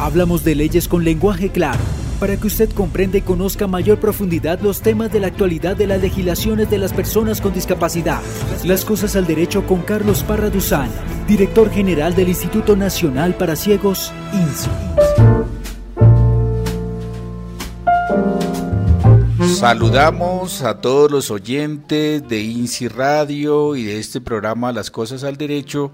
Hablamos de leyes con lenguaje claro para que usted comprenda y conozca mayor profundidad los temas de la actualidad de las legislaciones de las personas con discapacidad. Las cosas al derecho con Carlos Parra Duzán, director general del Instituto Nacional para Ciegos, INSI. Saludamos a todos los oyentes de INSI Radio y de este programa Las Cosas al Derecho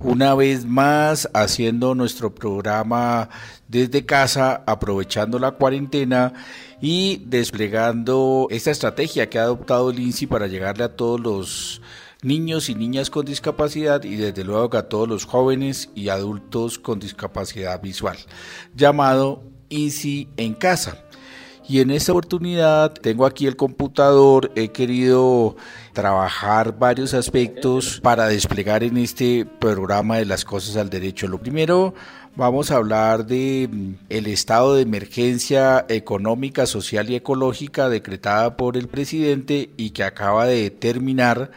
una vez más haciendo nuestro programa desde casa, aprovechando la cuarentena y desplegando esta estrategia que ha adoptado el INSI para llegarle a todos los niños y niñas con discapacidad y desde luego a todos los jóvenes y adultos con discapacidad visual, llamado INSI en casa. Y en esta oportunidad tengo aquí el computador, he querido trabajar varios aspectos para desplegar en este programa de las cosas al derecho. Lo primero, vamos a hablar de mm, el estado de emergencia económica, social y ecológica decretada por el presidente y que acaba de terminar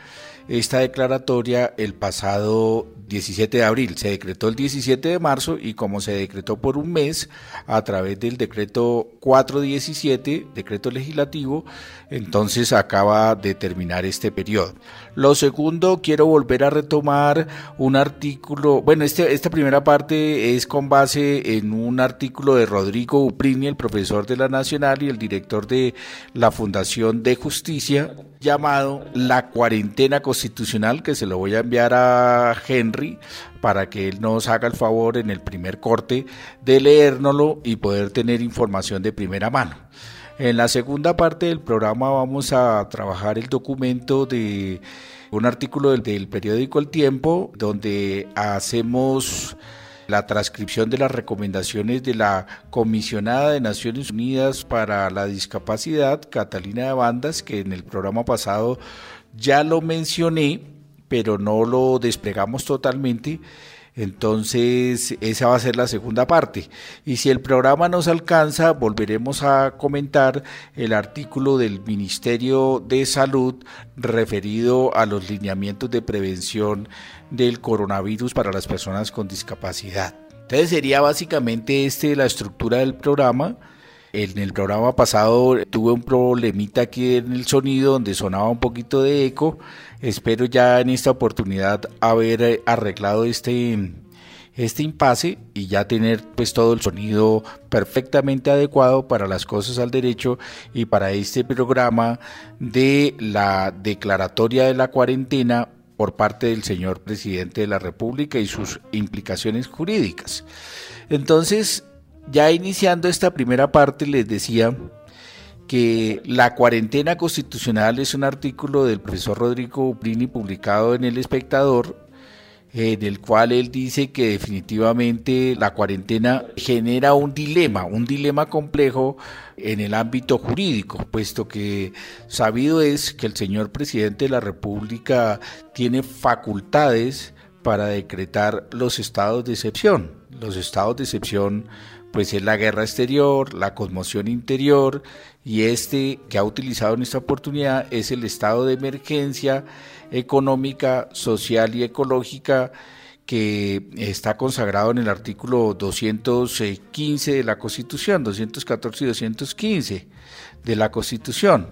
esta declaratoria el pasado 17 de abril. Se decretó el 17 de marzo y como se decretó por un mes a través del decreto 417, decreto legislativo, entonces acaba de terminar este periodo. Lo segundo, quiero volver a retomar un artículo, bueno, este, esta primera parte es con base en un artículo de Rodrigo Uprini, el profesor de la Nacional y el director de la Fundación de Justicia, llamado La cuarentena constitucional, que se lo voy a enviar a Henry para que él nos haga el favor en el primer corte de leérnoslo y poder tener información de primera mano. En la segunda parte del programa vamos a trabajar el documento de un artículo del, periódico El Tiempo donde hacemos la transcripción de las recomendaciones de la comisionada de Naciones Unidas para la Discapacidad, Catalina de Bandas, que en el programa pasado ya lo mencioné, pero no lo desplegamos totalmente. Entonces, esa va a ser la segunda parte. Y si el programa nos alcanza, volveremos a comentar el artículo del Ministerio de Salud referido a los lineamientos de prevención del coronavirus para las personas con discapacidad. Entonces, sería básicamente este la estructura del programa. En el programa pasado tuve un problemita aquí en el sonido donde sonaba un poquito de eco. Espero ya en esta oportunidad haber arreglado este, este impasse y ya tener pues todo el sonido perfectamente adecuado para las cosas al derecho y para este programa de la declaratoria de la cuarentena por parte del señor presidente de la República y sus implicaciones jurídicas. Entonces, ya iniciando esta primera parte, les decía que la cuarentena constitucional es un artículo del profesor Rodrigo Uprini publicado en El Espectador, en el cual él dice que definitivamente la cuarentena genera un dilema, un dilema complejo en el ámbito jurídico, puesto que sabido es que el señor presidente de la República tiene facultades para decretar los estados de excepción. Los estados de excepción pues es la guerra exterior, la conmoción interior y este que ha utilizado en esta oportunidad es el estado de emergencia económica, social y ecológica que está consagrado en el artículo 215 de la Constitución, 214 y 215 de la Constitución.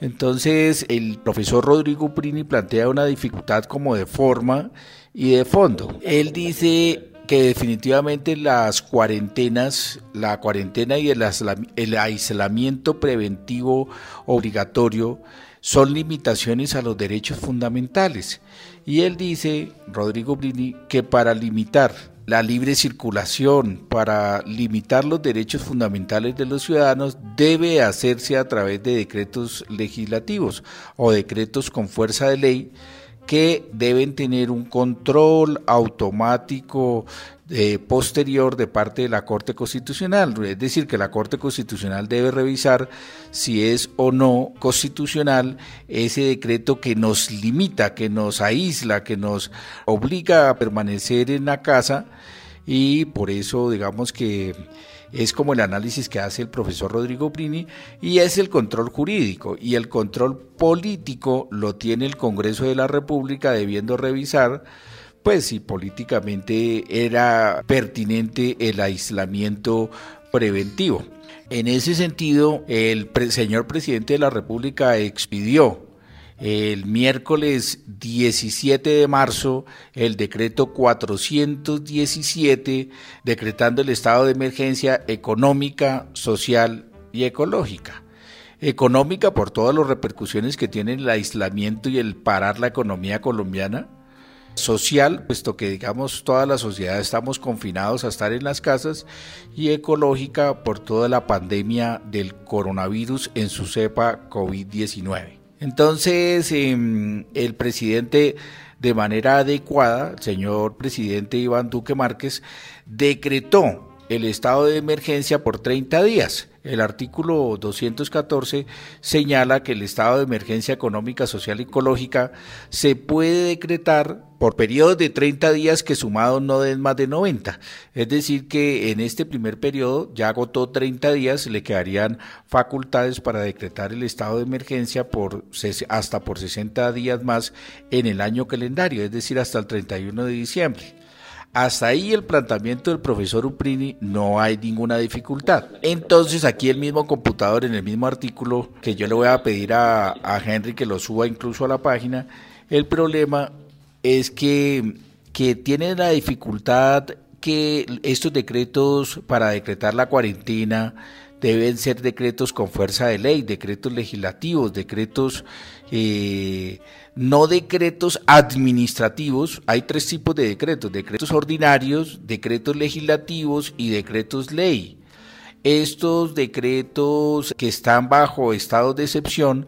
Entonces, el profesor Rodrigo Prini plantea una dificultad como de forma y de fondo. Él dice que definitivamente las cuarentenas, la cuarentena y el aislamiento preventivo obligatorio son limitaciones a los derechos fundamentales. Y él dice, Rodrigo Brini, que para limitar la libre circulación, para limitar los derechos fundamentales de los ciudadanos, debe hacerse a través de decretos legislativos o decretos con fuerza de ley que deben tener un control automático eh, posterior de parte de la Corte Constitucional. Es decir, que la Corte Constitucional debe revisar si es o no constitucional ese decreto que nos limita, que nos aísla, que nos obliga a permanecer en la casa y por eso digamos que es como el análisis que hace el profesor Rodrigo Prini y es el control jurídico y el control político lo tiene el Congreso de la República debiendo revisar pues si políticamente era pertinente el aislamiento preventivo. En ese sentido, el señor presidente de la República expidió el miércoles 17 de marzo el decreto 417 decretando el estado de emergencia económica, social y ecológica. Económica por todas las repercusiones que tiene el aislamiento y el parar la economía colombiana, social, puesto que digamos toda la sociedad estamos confinados a estar en las casas, y ecológica por toda la pandemia del coronavirus en su cepa COVID-19. Entonces, em, el presidente de manera adecuada, el señor presidente Iván Duque Márquez, decretó el estado de emergencia por 30 días el artículo 214 señala que el estado de emergencia económica, social y ecológica se puede decretar por periodos de 30 días que sumados no den más de 90. Es decir, que en este primer periodo ya agotó 30 días, le quedarían facultades para decretar el estado de emergencia por hasta por 60 días más en el año calendario, es decir, hasta el 31 de diciembre. Hasta ahí el planteamiento del profesor Uprini no hay ninguna dificultad. Entonces aquí el mismo computador, en el mismo artículo que yo le voy a pedir a, Henry que lo suba incluso a la página, el problema es que, que tiene la dificultad que estos decretos para decretar la cuarentena deben ser decretos con fuerza de ley, decretos legislativos, decretos... Eh, no decretos administrativos, hay tres tipos de decretos, decretos ordinarios, decretos legislativos y decretos ley. Estos decretos que están bajo estado de excepción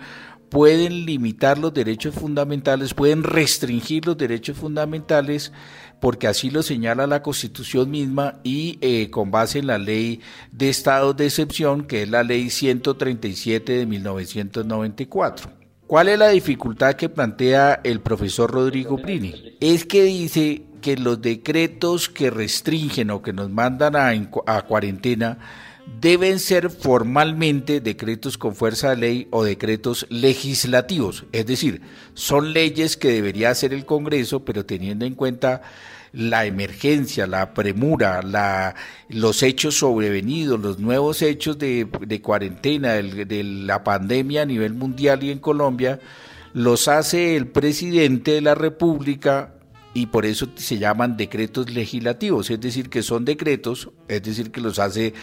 pueden limitar los derechos fundamentales, pueden restringir los derechos fundamentales, porque así lo señala la Constitución misma y eh, con base en la ley de estados de excepción, que es la ley 137 de 1994. ¿Cuál es la dificultad que plantea el profesor Rodrigo Prini? Es que dice que los decretos que restringen o que nos mandan a, cuarentena deben ser formalmente decretos con fuerza de ley o decretos legislativos, es decir, son leyes que debería hacer el Congreso, pero teniendo en cuenta la emergencia, la premura, la, los hechos sobrevenidos, los nuevos hechos de, cuarentena, de la pandemia a nivel mundial y en Colombia, los hace el presidente de la República y por eso se llaman decretos legislativos, es decir, que son decretos, es decir, que los hace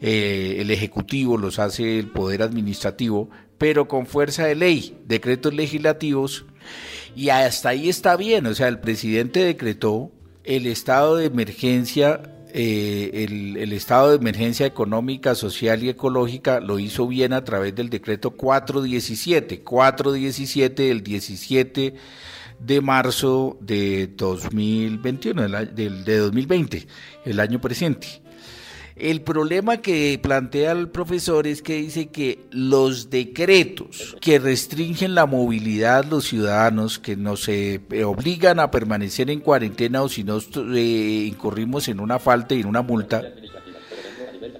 eh, el Ejecutivo, los hace el Poder Administrativo, pero con fuerza de ley, decretos legislativos, y hasta ahí está bien, o sea, el presidente decretó el estado de emergencia, eh, el, estado de emergencia económica, social y ecológica lo hizo bien a través del decreto 417, 417 del 17 de marzo de 2021, de 2020, el año presente. El problema que plantea el profesor es que dice que los decretos que restringen la movilidad de los ciudadanos, que nos eh, obligan a permanecer en cuarentena o si no eh, incurrimos en una falta y en una multa,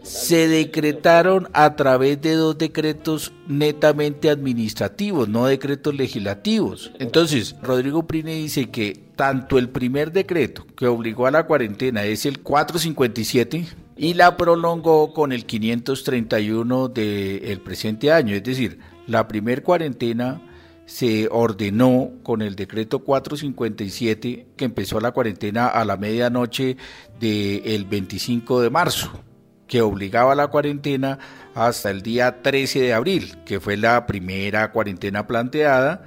se decretaron a través de dos decretos netamente administrativos, no decretos legislativos. Entonces, Rodrigo Prine dice que tanto el primer decreto que obligó a la cuarentena es el 457 y la prolongó con el 531 del presente año. Es decir, la primer cuarentena se ordenó con el decreto 457 que empezó la cuarentena a la medianoche del 25 de marzo, que obligaba a la cuarentena hasta el día 13 de abril, que fue la primera cuarentena planteada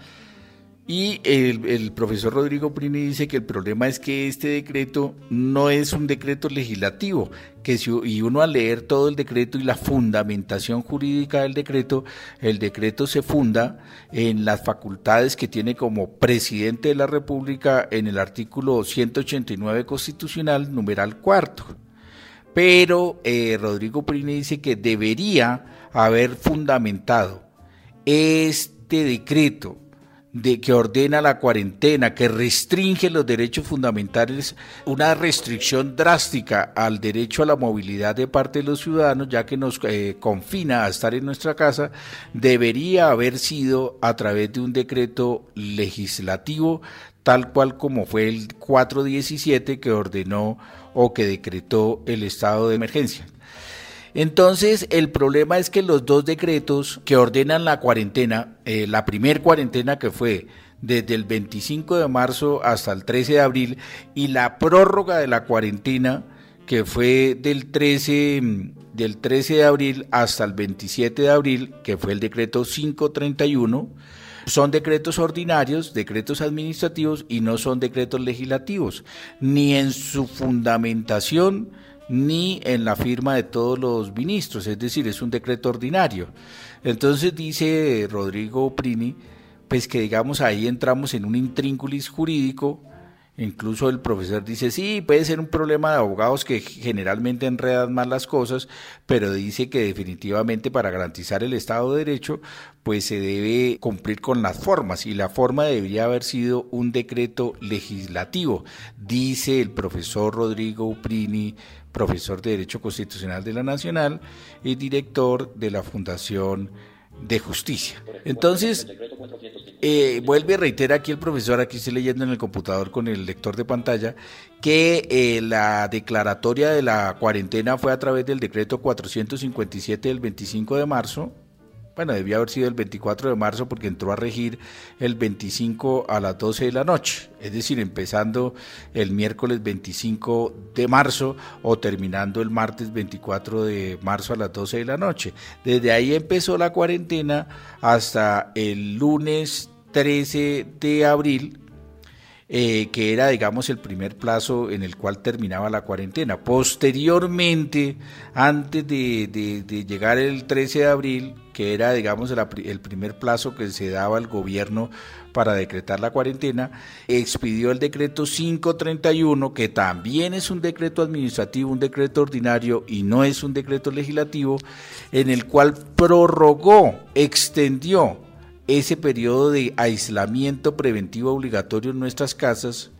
y el, profesor Rodrigo Prini dice que el problema es que este decreto no es un decreto legislativo, que si, y uno al leer todo el decreto y la fundamentación jurídica del decreto, el decreto se funda en las facultades que tiene como presidente de la República en el artículo 189 constitucional, numeral cuarto. Pero eh, Rodrigo Prini dice que debería haber fundamentado este decreto de que ordena la cuarentena, que restringe los derechos fundamentales, una restricción drástica al derecho a la movilidad de parte de los ciudadanos, ya que nos eh, confina a estar en nuestra casa, debería haber sido a través de un decreto legislativo tal cual como fue el 417 que ordenó o que decretó el estado de emergencia. Entonces, el problema es que los dos decretos que ordenan la cuarentena, eh, la primer cuarentena que fue desde el 25 de marzo hasta el 13 de abril y la prórroga de la cuarentena que fue del 13, del 13 de abril hasta el 27 de abril, que fue el decreto 531, son decretos ordinarios, decretos administrativos y no son decretos legislativos, ni en su fundamentación ni en la firma de todos los ministros, es decir, es un decreto ordinario. Entonces dice Rodrigo Prini, pues que digamos ahí entramos en un intrínculis jurídico, incluso el profesor dice, sí, puede ser un problema de abogados que generalmente enredan más las cosas, pero dice que definitivamente para garantizar el Estado de Derecho, pues se debe cumplir con las formas y la forma debería haber sido un decreto legislativo, dice el profesor Rodrigo Prini profesor de Derecho Constitucional de la Nacional y director de la Fundación de Justicia. Entonces, eh, vuelve a reiterar aquí el profesor, aquí estoy leyendo en el computador con el lector de pantalla, que eh, la declaratoria de la cuarentena fue a través del decreto 457 del 25 de marzo bueno, debía haber sido el 24 de marzo porque entró a regir el 25 a las 12 de la noche, es decir, empezando el miércoles 25 de marzo o terminando el martes 24 de marzo a las 12 de la noche. Desde ahí empezó la cuarentena hasta el lunes 13 de abril, eh, que era, digamos, el primer plazo en el cual terminaba la cuarentena. Posteriormente, antes de, llegar el 13 de abril, que era, digamos, el, primer plazo que se daba al gobierno para decretar la cuarentena, expidió el decreto 531, que también es un decreto administrativo, un decreto ordinario y no es un decreto legislativo, en el cual prorrogó, extendió ese periodo de aislamiento preventivo obligatorio en nuestras casas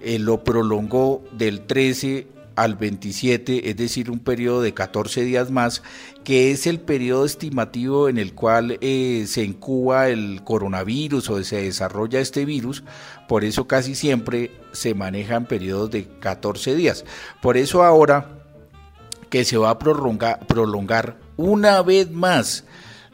eh, lo prolongó del 13 al 27, es decir, un periodo de 14 días más, que es el periodo estimativo en el cual eh, se incuba el coronavirus o se desarrolla este virus, por eso casi siempre se manejan periodos de 14 días. Por eso ahora que se va a prolongar, prolongar una vez más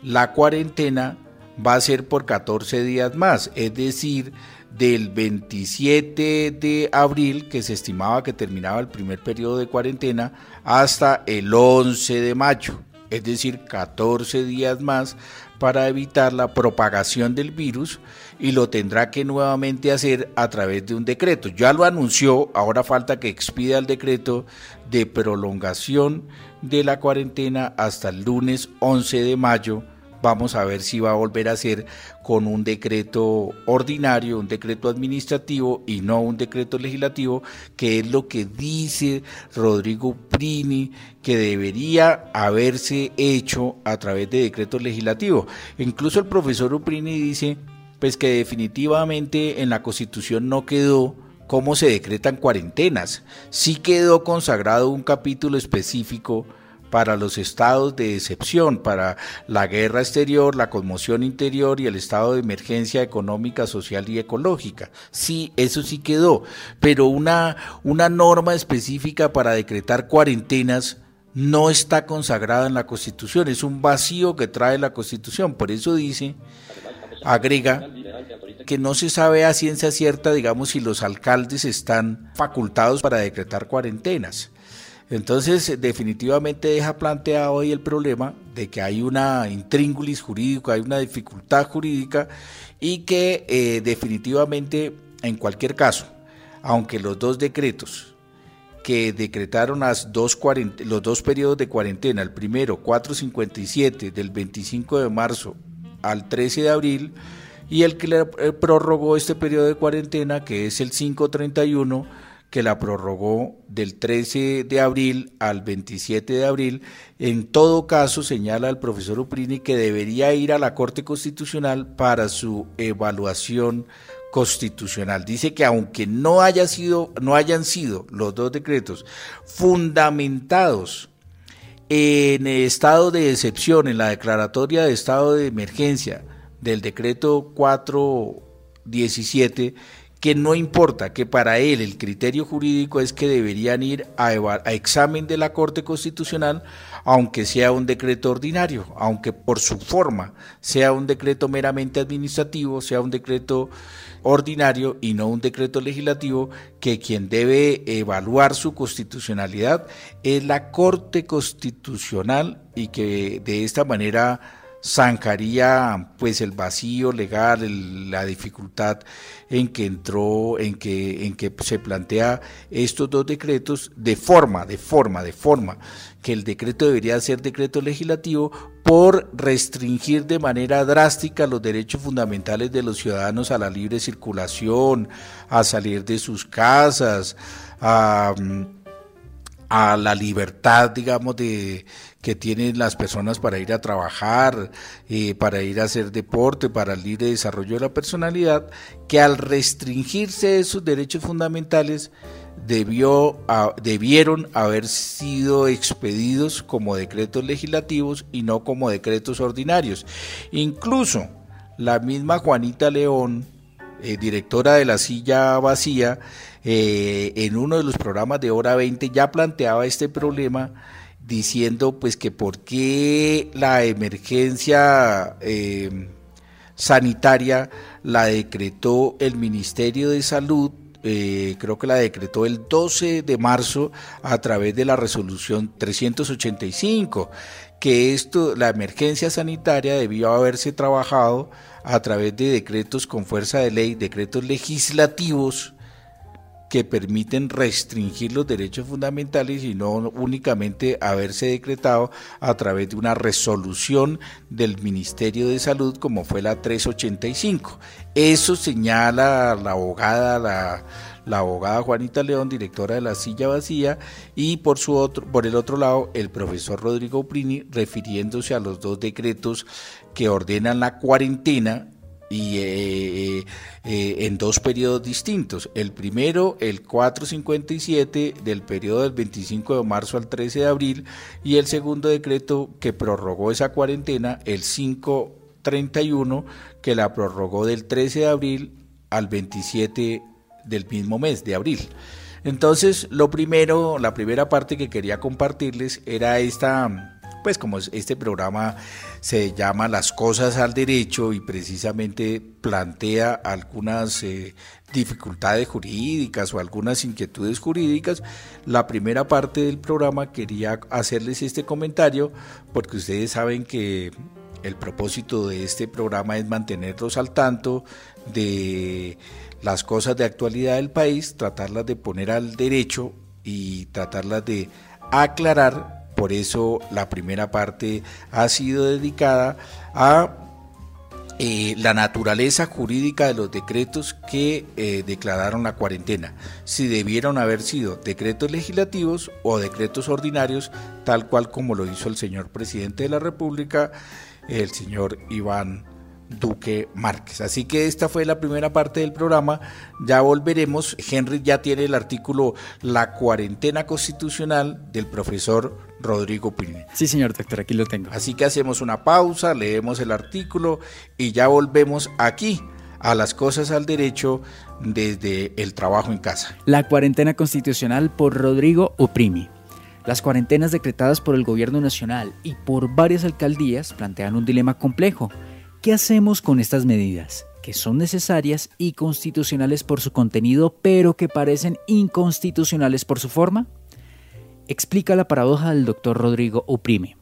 la cuarentena, va a ser por 14 días más, es decir, del 27 de abril, que se estimaba que terminaba el primer periodo de cuarentena, hasta el 11 de mayo, es decir, 14 días más para evitar la propagación del virus y lo tendrá que nuevamente hacer a través de un decreto. Ya lo anunció, ahora falta que expida el decreto de prolongación de la cuarentena hasta el lunes 11 de mayo Vamos a ver si va a volver a ser con un decreto ordinario, un decreto administrativo y no un decreto legislativo, que es lo que dice Rodrigo Prini que debería haberse hecho a través de decreto legislativo. Incluso el profesor Uprini dice pues que definitivamente en la Constitución no quedó cómo se decretan cuarentenas. Sí quedó consagrado un capítulo específico para los estados de excepción, para la guerra exterior, la conmoción interior y el estado de emergencia económica, social y ecológica. Sí, eso sí quedó, pero una, una norma específica para decretar cuarentenas no está consagrada en la Constitución, es un vacío que trae la Constitución, por eso dice, agrega, que no se sabe a ciencia cierta, digamos, si los alcaldes están facultados para decretar cuarentenas. Entonces, definitivamente deja planteado hoy el problema de que hay una intríngulis jurídico, hay una dificultad jurídica y que eh, definitivamente, en cualquier caso, aunque los dos decretos que decretaron las dos los dos periodos de cuarentena, el primero 457 del 25 de marzo al 13 de abril, y el que le eh, prorrogó este periodo de cuarentena, que es el 531, que la prorrogó del 13 de abril al 27 de abril. En todo caso, señala el profesor Uprini que debería ir a la Corte Constitucional para su evaluación constitucional. Dice que aunque no, haya sido, no hayan sido los dos decretos fundamentados en estado de excepción, en la declaratoria de estado de emergencia del decreto 417, que no importa, que para él el criterio jurídico es que deberían ir a, a, examen de la Corte Constitucional, aunque sea un decreto ordinario, aunque por su forma sea un decreto meramente administrativo, sea un decreto ordinario y no un decreto legislativo, que quien debe evaluar su constitucionalidad es la Corte Constitucional y que de esta manera zancaría pues el vacío legal, la dificultad en que entró, en que, en que se plantea estos dos decretos de forma, de forma, de forma, que el decreto debería ser decreto legislativo por restringir de manera drástica los derechos fundamentales de los ciudadanos a la libre circulación, a salir de sus casas, a a la libertad, digamos, de que tienen las personas para ir a trabajar, eh, para ir a hacer deporte, para el libre desarrollo de la personalidad, que al restringirse esos derechos fundamentales debió, debieron haber sido expedidos como decretos legislativos y no como decretos ordinarios. Incluso la misma Juanita León, eh, directora de la silla vacía, eh, en uno de los programas de hora 20 ya planteaba este problema diciendo pues que por qué la emergencia eh, sanitaria la decretó el Ministerio de Salud eh, creo que la decretó el 12 de marzo a través de la resolución 385, que esto, la emergencia sanitaria debió haberse trabajado a través de decretos con fuerza de ley, decretos legislativos, que permiten restringir los derechos fundamentales y no únicamente haberse decretado a través de una resolución del Ministerio de Salud como fue la 385. Eso señala la abogada, la, la abogada Juanita León, directora de la silla vacía, y por, su otro, por el otro lado el profesor Rodrigo Prini refiriéndose a los dos decretos que ordenan la cuarentena y eh, eh, en dos periodos distintos. El primero, el 457 del periodo del 25 de marzo al 13 de abril y el segundo decreto que prorrogó esa cuarentena, el 531 que la prorrogó del 13 de abril al 27 del mismo mes de abril. Entonces, lo primero, la primera parte que quería compartirles era esta pues como este programa se llama Las cosas al derecho y precisamente plantea algunas eh, dificultades jurídicas o algunas inquietudes jurídicas, la primera parte del programa quería hacerles este comentario porque ustedes saben que el propósito de este programa es mantenerlos al tanto de las cosas de actualidad del país, tratarlas de poner al derecho y tratarlas de aclarar por eso la primera parte ha sido dedicada a eh, la naturaleza jurídica de los decretos que eh, declararon la cuarentena, si debieron haber sido decretos legislativos o decretos ordinarios, tal cual como lo hizo el señor presidente de la República, el señor Iván Duque Márquez. Así que esta fue la primera parte del programa. Ya volveremos. Henry ya tiene el artículo La cuarentena constitucional del profesor Rodrigo Pini. Sí, señor doctor, aquí lo tengo. Así que hacemos una pausa, leemos el artículo y ya volvemos aquí a las cosas al derecho desde el trabajo en casa. La cuarentena constitucional por Rodrigo Uprimi. Las cuarentenas decretadas por el gobierno nacional y por varias alcaldías plantean un dilema complejo ¿Qué hacemos con estas medidas? que son necesarias y constitucionales por su contenido, pero que parecen inconstitucionales por su forma? Explica la paradoja del doctor Rodrigo Oprime.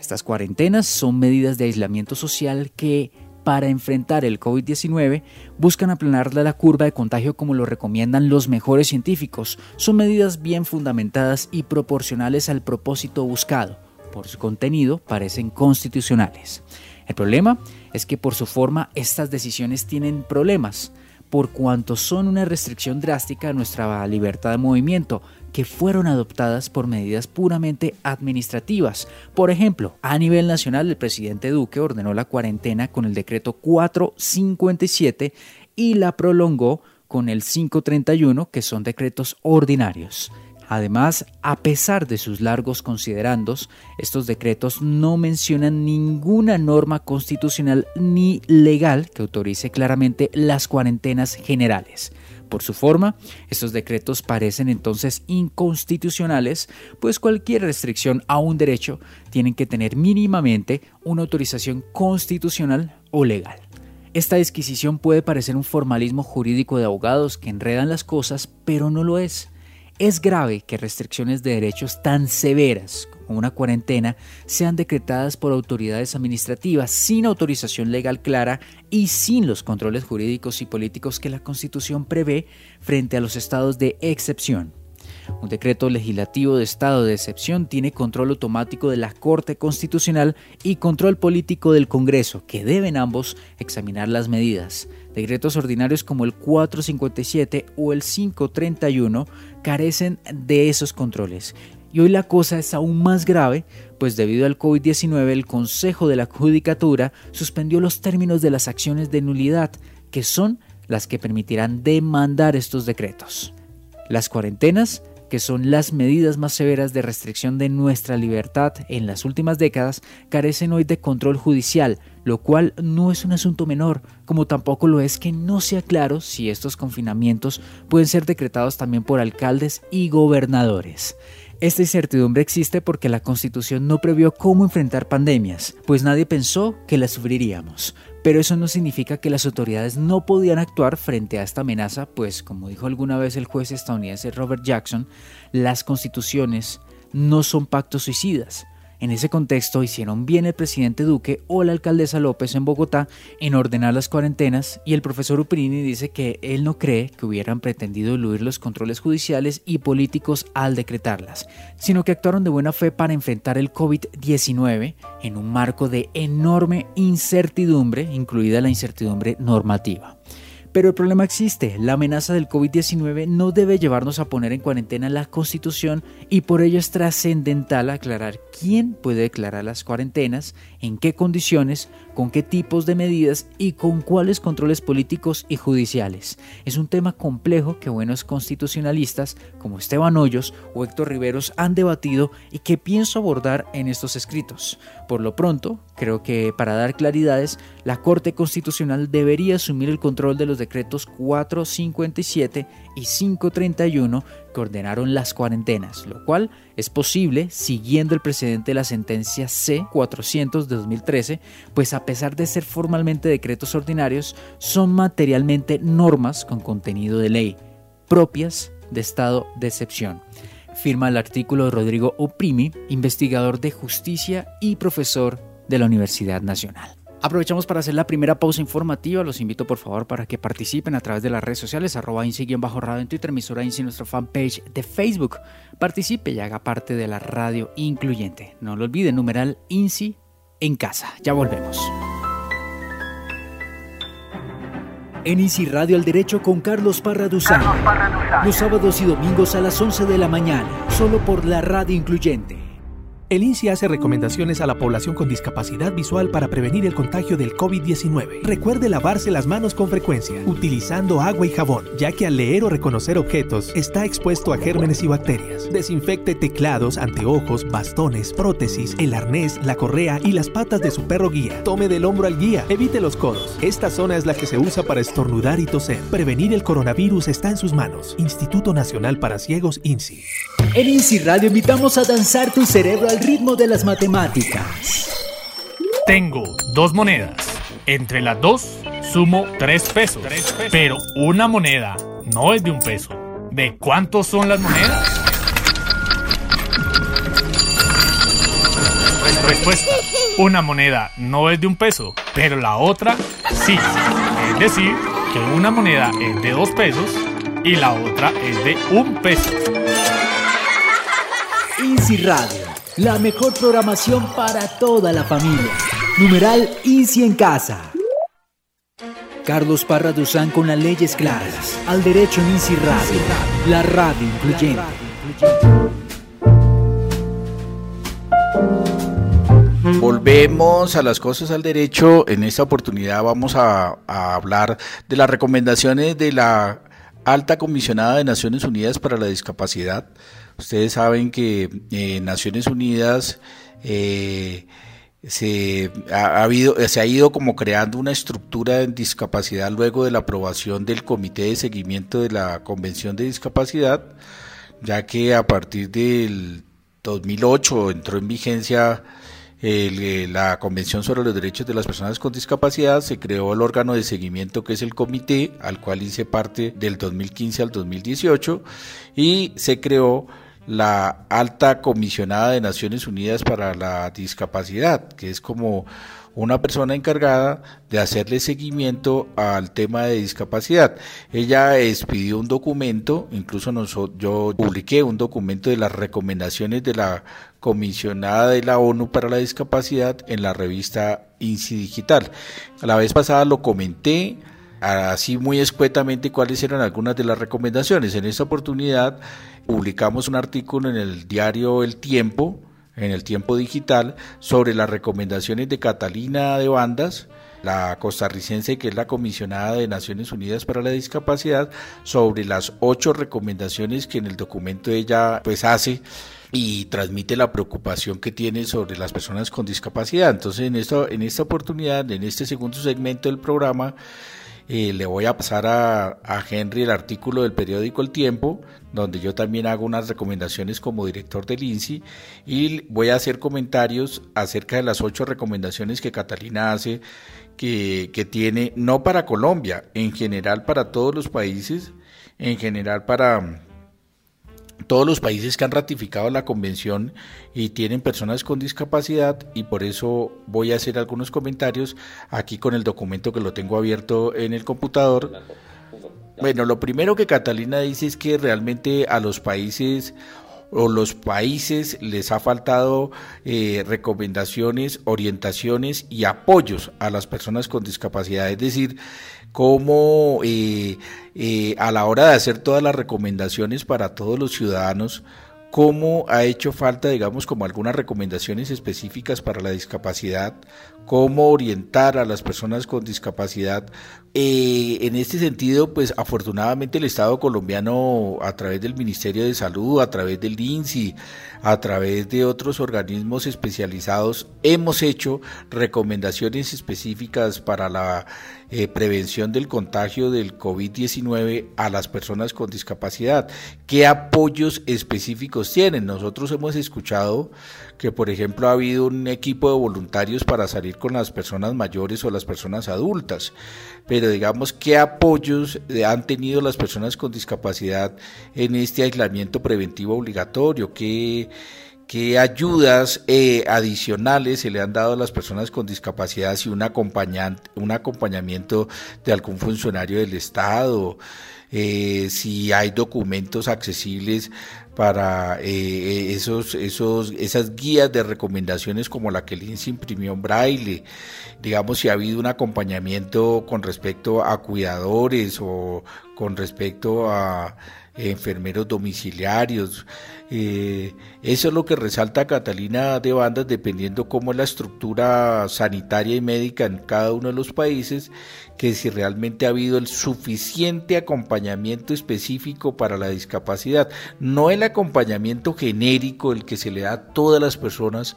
Estas cuarentenas son medidas de aislamiento social que, para enfrentar el COVID-19, buscan aplanar la curva de contagio como lo recomiendan los mejores científicos. Son medidas bien fundamentadas y proporcionales al propósito buscado. Por su contenido, parecen constitucionales. El problema es que por su forma estas decisiones tienen problemas, por cuanto son una restricción drástica a nuestra libertad de movimiento, fueron adoptadas por medidas puramente administrativas. Por ejemplo, a nivel nacional el presidente Duque ordenó la cuarentena con el decreto 457 y la prolongó con el 531, que son decretos ordinarios. Además, a pesar de sus largos considerandos, estos decretos no mencionan ninguna norma constitucional ni legal que autorice claramente las cuarentenas generales. Por su forma, estos decretos parecen entonces inconstitucionales, pues cualquier restricción a un derecho tiene que tener mínimamente una autorización constitucional o legal. Esta disquisición puede parecer un formalismo jurídico de abogados que enredan las cosas, pero no lo es. Es grave que restricciones de derechos tan severas una cuarentena sean decretadas por autoridades administrativas sin autorización legal clara y sin los controles jurídicos y políticos que la Constitución prevé frente a los estados de excepción. Un decreto legislativo de estado de excepción tiene control automático de la Corte Constitucional y control político del Congreso, que deben ambos examinar las medidas. Decretos ordinarios como el 457 o el 531 carecen de esos controles. Y hoy la cosa es aún más grave, pues debido al COVID-19 el Consejo de la Judicatura suspendió los términos de las acciones de nulidad, que son las que permitirán demandar estos decretos. Las cuarentenas que son las medidas más severas de restricción de nuestra libertad en las últimas décadas, carecen hoy de control judicial, lo cual no es un asunto menor, como tampoco lo es que no sea claro si estos confinamientos pueden ser decretados también por alcaldes y gobernadores. Esta incertidumbre existe porque la Constitución no previó cómo enfrentar pandemias, pues nadie pensó que las sufriríamos. Pero eso no significa que las autoridades no podían actuar frente a esta amenaza, pues como dijo alguna vez el juez estadounidense Robert Jackson, las constituciones no son pactos suicidas, en ese contexto hicieron bien el presidente Duque o la alcaldesa López en Bogotá en ordenar las cuarentenas y el profesor Uprini dice que él no cree que hubieran pretendido eludir los controles judiciales y políticos al decretarlas, sino que actuaron de buena fe para enfrentar el COVID-19 en un marco de enorme incertidumbre, incluida la incertidumbre normativa. Pero el problema existe, la amenaza del COVID-19 no debe llevarnos a poner en cuarentena la Constitución y por ello es trascendental aclarar quién puede declarar las cuarentenas, en qué condiciones, con qué tipos de medidas y con cuáles controles políticos y judiciales. Es un tema complejo que buenos constitucionalistas como Esteban Hoyos o Héctor Riveros han debatido y que pienso abordar en estos escritos. Por lo pronto, creo que para dar claridades, la Corte Constitucional debería asumir el control de los decretos 457 y 531 que ordenaron las cuarentenas, lo cual es posible siguiendo el precedente de la sentencia C400 de 2013, pues a pesar de ser formalmente decretos ordinarios, son materialmente normas con contenido de ley, propias de estado de excepción. Firma el artículo de Rodrigo Oprimi, investigador de justicia y profesor de la Universidad Nacional. Aprovechamos para hacer la primera pausa informativa. Los invito por favor para que participen a través de las redes sociales, arroba bajo radio en Twitter, emisora INSI, nuestra fanpage de Facebook. Participe y haga parte de la radio incluyente. No lo olviden, numeral INSI en casa. Ya volvemos. En INSI Radio al Derecho con Carlos Parra Duzán. Los sábados y domingos a las 11 de la mañana, solo por la radio incluyente. El INSI hace recomendaciones a la población con discapacidad visual para prevenir el contagio del COVID-19. Recuerde lavarse las manos con frecuencia, utilizando agua y jabón, ya que al leer o reconocer objetos está expuesto a gérmenes y bacterias. Desinfecte teclados, anteojos, bastones, prótesis, el arnés, la correa y las patas de su perro guía. Tome del hombro al guía, evite los codos. Esta zona es la que se usa para estornudar y toser. Prevenir el coronavirus está en sus manos. Instituto Nacional para Ciegos INSI. En INSI Radio invitamos a danzar tu cerebro al ritmo de las matemáticas. Tengo dos monedas. Entre las dos sumo tres pesos. Pero una moneda no es de un peso. ¿De cuántos son las monedas? Respuesta. Una moneda no es de un peso, pero la otra sí. Es decir, que una moneda es de dos pesos y la otra es de un peso. Easy Radio la mejor programación para toda la familia. Numeral Easy en casa. Carlos Parra Duzán con las leyes claras. Al derecho en Easy Radio. La radio incluyente. Volvemos a las cosas al derecho. En esta oportunidad vamos a, a, hablar de las recomendaciones de la alta comisionada de Naciones Unidas para la Discapacidad, Ustedes saben que eh, Naciones Unidas eh, se ha, habido, se ha ido como creando una estructura en discapacidad luego de la aprobación del Comité de Seguimiento de la Convención de Discapacidad, ya que a partir del 2008 entró en vigencia eh, la Convención sobre los Derechos de las Personas con Discapacidad, se creó el órgano de seguimiento que es el comité, al cual hice parte del 2015 al 2018, y se creó la alta comisionada de Naciones Unidas para la Discapacidad, que es como una persona encargada de hacerle seguimiento al tema de discapacidad. Ella expidió un documento, incluso yo publiqué un documento de las recomendaciones de la comisionada de la ONU para la discapacidad en la revista INSI Digital. La vez pasada lo comenté, así muy escuetamente cuáles eran algunas de las recomendaciones. En esta oportunidad publicamos un artículo en el diario El Tiempo, en el Tiempo Digital, sobre las recomendaciones de Catalina de Bandas, la costarricense que es la comisionada de Naciones Unidas para la Discapacidad, sobre las ocho recomendaciones que en el documento ella pues hace y transmite la preocupación que tiene sobre las personas con discapacidad. Entonces, en esta, en esta oportunidad, en este segundo segmento del programa, le voy a pasar a, Henry el artículo del periódico El Tiempo, donde yo también hago unas recomendaciones como director del INSI y voy a hacer comentarios acerca de las ocho recomendaciones que Catalina hace, que tiene no para Colombia, en general para todos los países, en general para todos los países que han ratificado la convención y tienen personas con discapacidad y por eso voy a hacer algunos comentarios aquí con el documento que lo tengo abierto en el computador. Bueno, lo primero que Catalina dice es que realmente a los países o los países les ha faltado eh, recomendaciones, orientaciones y apoyos a las personas con discapacidad. Es decir, cómo eh, eh, a la hora de hacer todas las recomendaciones para todos los ciudadanos, cómo ha hecho falta, digamos, como algunas recomendaciones específicas para la discapacidad, cómo orientar a las personas con discapacidad. Eh, en este sentido, pues afortunadamente el Estado colombiano, a través del Ministerio de Salud, a través del INSI, a través de otros organismos especializados, hemos hecho recomendaciones específicas para la eh, prevención del contagio del COVID-19 a las personas con discapacidad. ¿Qué apoyos específicos tienen? Nosotros hemos escuchado que, por ejemplo, ha habido un equipo de voluntarios para salir con las personas mayores o las personas adultas, pero digamos, ¿qué apoyos han tenido las personas con discapacidad en este aislamiento preventivo obligatorio? ¿Qué qué ayudas eh, adicionales se le han dado a las personas con discapacidad si un, un acompañamiento de algún funcionario del Estado, eh, si hay documentos accesibles para eh, esos, esos, esas guías de recomendaciones como la que el INSE imprimió en braille, digamos si ha habido un acompañamiento con respecto a cuidadores o con respecto a enfermeros domiciliarios. Eh, eso es lo que resalta Catalina de Bandas, dependiendo cómo es la estructura sanitaria y médica en cada uno de los países, que si realmente ha habido el suficiente acompañamiento específico para la discapacidad, no el acompañamiento genérico, el que se le da a todas las personas,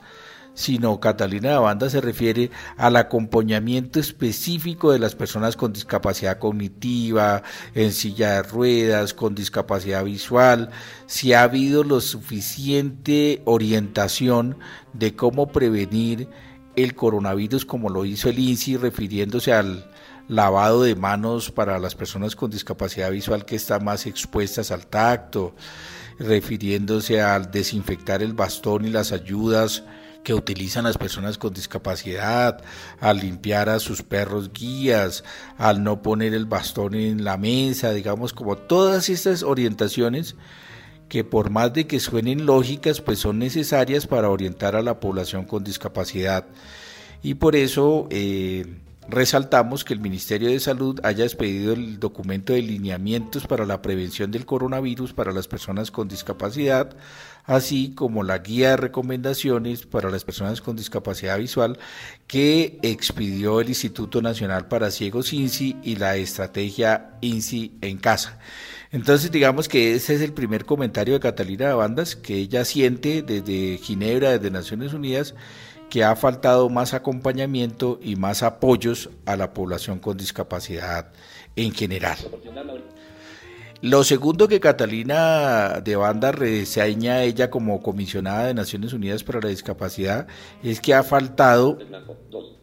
sino Catalina de Banda se refiere al acompañamiento específico de las personas con discapacidad cognitiva, en silla de ruedas, con discapacidad visual, si ha habido lo suficiente orientación de cómo prevenir el coronavirus como lo hizo el INSI refiriéndose al lavado de manos para las personas con discapacidad visual que están más expuestas al tacto, refiriéndose al desinfectar el bastón y las ayudas que utilizan las personas con discapacidad, al limpiar a sus perros guías, al no poner el bastón en la mesa, digamos, como todas estas orientaciones que por más de que suenen lógicas, pues son necesarias para orientar a la población con discapacidad. Y por eso eh, resaltamos que el Ministerio de Salud haya expedido el documento de lineamientos para la prevención del coronavirus para las personas con discapacidad así como la guía de recomendaciones para las personas con discapacidad visual que expidió el Instituto Nacional para Ciegos INSI y la estrategia INSI en casa. Entonces digamos que ese es el primer comentario de Catalina Bandas que ella siente desde Ginebra, desde Naciones Unidas, que ha faltado más acompañamiento y más apoyos a la población con discapacidad en general. Lo segundo que Catalina de Banda reseña ella como comisionada de Naciones Unidas para la Discapacidad es que ha faltado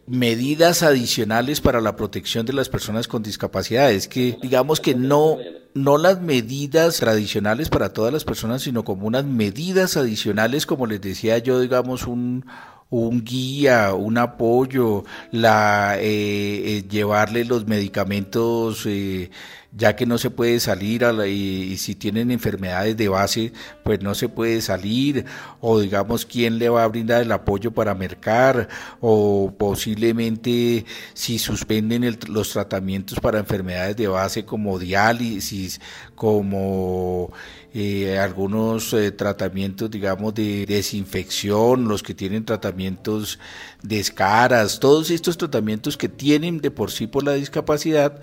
medidas adicionales para la protección de las personas con discapacidad. Es que digamos que no no las medidas tradicionales para todas las personas, sino como unas medidas adicionales, como les decía yo, digamos, un, un guía, un apoyo, la, eh, eh, llevarle los medicamentos, eh, ya que no se puede salir y, si tienen enfermedades de base, pues no se puede salir, o digamos quién le va a brindar el apoyo para mercar, o posiblemente si suspenden los tratamientos para enfermedades de base como diálisis, como eh, algunos tratamientos, digamos, de desinfección, los que tienen tratamientos de escaras, todos estos tratamientos que tienen de por sí por la discapacidad,